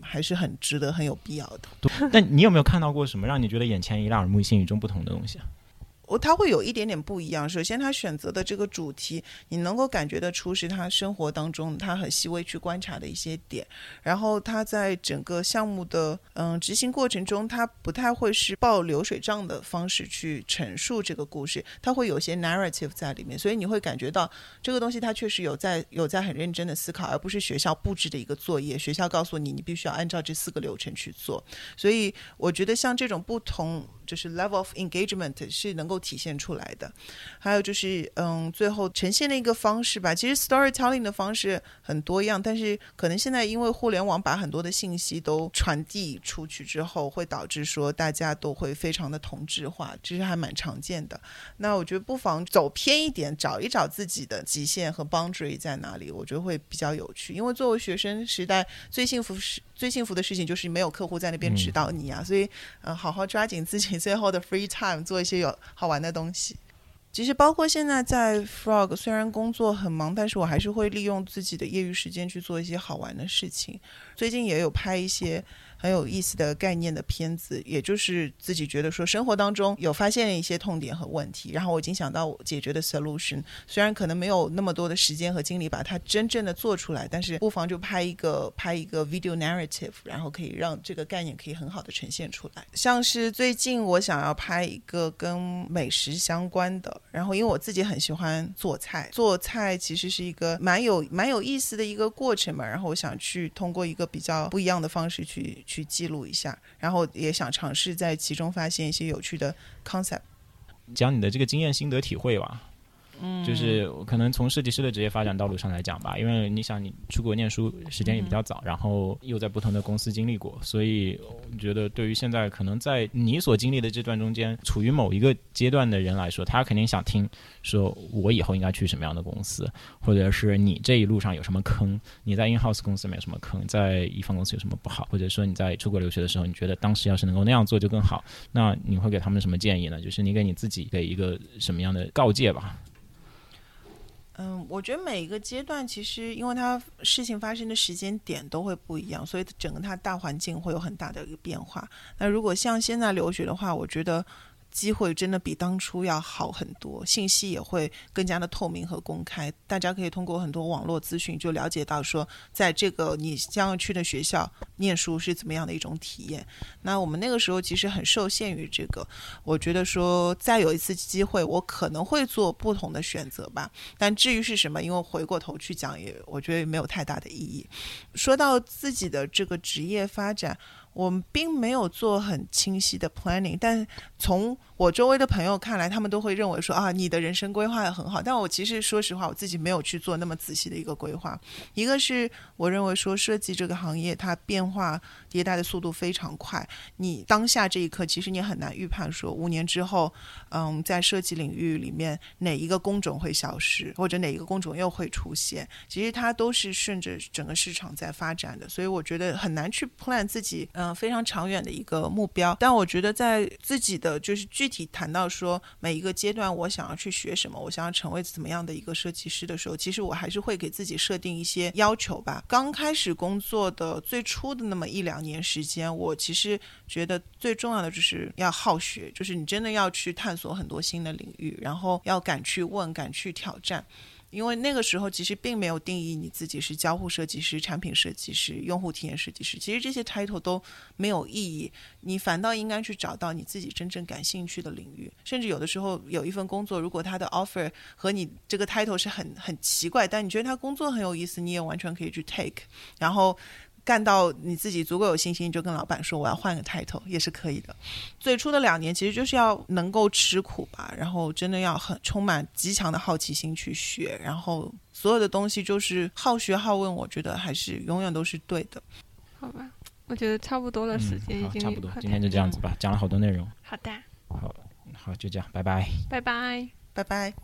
还是很值得、很有必要的。那你有没有看到过什么让你觉得眼前一亮、耳目一新、与众不同的东西啊？我他会有一点点不一样。首先，他选择的这个主题，你能够感觉得出是他生活当中他很细微去观察的一些点。然后他在整个项目的嗯执行过程中，他不太会是报流水账的方式去陈述这个故事，他会有些 narrative 在里面，所以你会感觉到这个东西他确实有在有在很认真的思考，而不是学校布置的一个作业。学校告诉你，你必须要按照这四个流程去做。所以我觉得像这种不同。就是 level of engagement 是能够体现出来的，还有就是，嗯，最后呈现的一个方式吧。其实 storytelling 的方式很多样，但是可能现在因为互联网把很多的信息都传递出去之后，会导致说大家都会非常的同质化，其实还蛮常见的。那我觉得不妨走偏一点，找一找自己的极限和 boundary 在哪里，我觉得会比较有趣。因为作为学生时代，最幸福是最幸福的事情就是没有客户在那边指导你啊，所以，呃，好好抓紧自己。最后的 free time 做一些有好玩的东西，其实包括现在在 Frog，虽然工作很忙，但是我还是会利用自己的业余时间去做一些好玩的事情。最近也有拍一些。很有意思的概念的片子，也就是自己觉得说生活当中有发现了一些痛点和问题，然后我已经想到解决的 solution。虽然可能没有那么多的时间和精力把它真正的做出来，但是不妨就拍一个拍一个 video narrative，然后可以让这个概念可以很好的呈现出来。像是最近我想要拍一个跟美食相关的，然后因为我自己很喜欢做菜，做菜其实是一个蛮有蛮有意思的一个过程嘛，然后我想去通过一个比较不一样的方式去。去记录一下，然后也想尝试在其中发现一些有趣的 concept，讲你的这个经验心得体会吧。嗯，就是可能从设计师的职业发展道路上来讲吧，因为你想你出国念书时间也比较早，然后又在不同的公司经历过，所以我觉得对于现在可能在你所经历的这段中间处于某一个阶段的人来说，他肯定想听说我以后应该去什么样的公司，或者是你这一路上有什么坑，你在 in house 公司没有什么坑，在乙方公司有什么不好，或者说你在出国留学的时候，你觉得当时要是能够那样做就更好，那你会给他们什么建议呢？就是你给你自己给一个什么样的告诫吧？嗯，我觉得每一个阶段其实，因为它事情发生的时间点都会不一样，所以整个它大环境会有很大的一个变化。那如果像现在留学的话，我觉得。机会真的比当初要好很多，信息也会更加的透明和公开。大家可以通过很多网络资讯就了解到，说在这个你将要去的学校念书是怎么样的一种体验。那我们那个时候其实很受限于这个，我觉得说再有一次机会，我可能会做不同的选择吧。但至于是什么，因为回过头去讲，也我觉得也没有太大的意义。说到自己的这个职业发展。我们并没有做很清晰的 planning，但从我周围的朋友看来，他们都会认为说啊，你的人生规划的很好。但我其实说实话，我自己没有去做那么仔细的一个规划。一个是我认为说设计这个行业它变化迭代的速度非常快，你当下这一刻其实你很难预判说五年之后，嗯，在设计领域里面哪一个工种会消失，或者哪一个工种又会出现。其实它都是顺着整个市场在发展的，所以我觉得很难去 plan 自己。嗯，非常长远的一个目标，但我觉得在自己的就是具体谈到说每一个阶段我想要去学什么，我想要成为怎么样的一个设计师的时候，其实我还是会给自己设定一些要求吧。刚开始工作的最初的那么一两年时间，我其实觉得最重要的就是要好学，就是你真的要去探索很多新的领域，然后要敢去问，敢去挑战。因为那个时候其实并没有定义你自己是交互设计师、产品设计师、用户体验设计师，其实这些 title 都没有意义，你反倒应该去找到你自己真正感兴趣的领域。甚至有的时候有一份工作，如果他的 offer 和你这个 title 是很很奇怪，但你觉得他工作很有意思，你也完全可以去 take，然后。干到你自己足够有信心，就跟老板说我要换个 title 也是可以的。最初的两年其实就是要能够吃苦吧，然后真的要很充满极强的好奇心去学，然后所有的东西就是好学好问，我觉得还是永远都是对的。好吧，我觉得差不多的，时间已经差不多，今天就这样子吧，讲了好多内容。好的，好，好就这样，拜拜，拜拜，拜拜。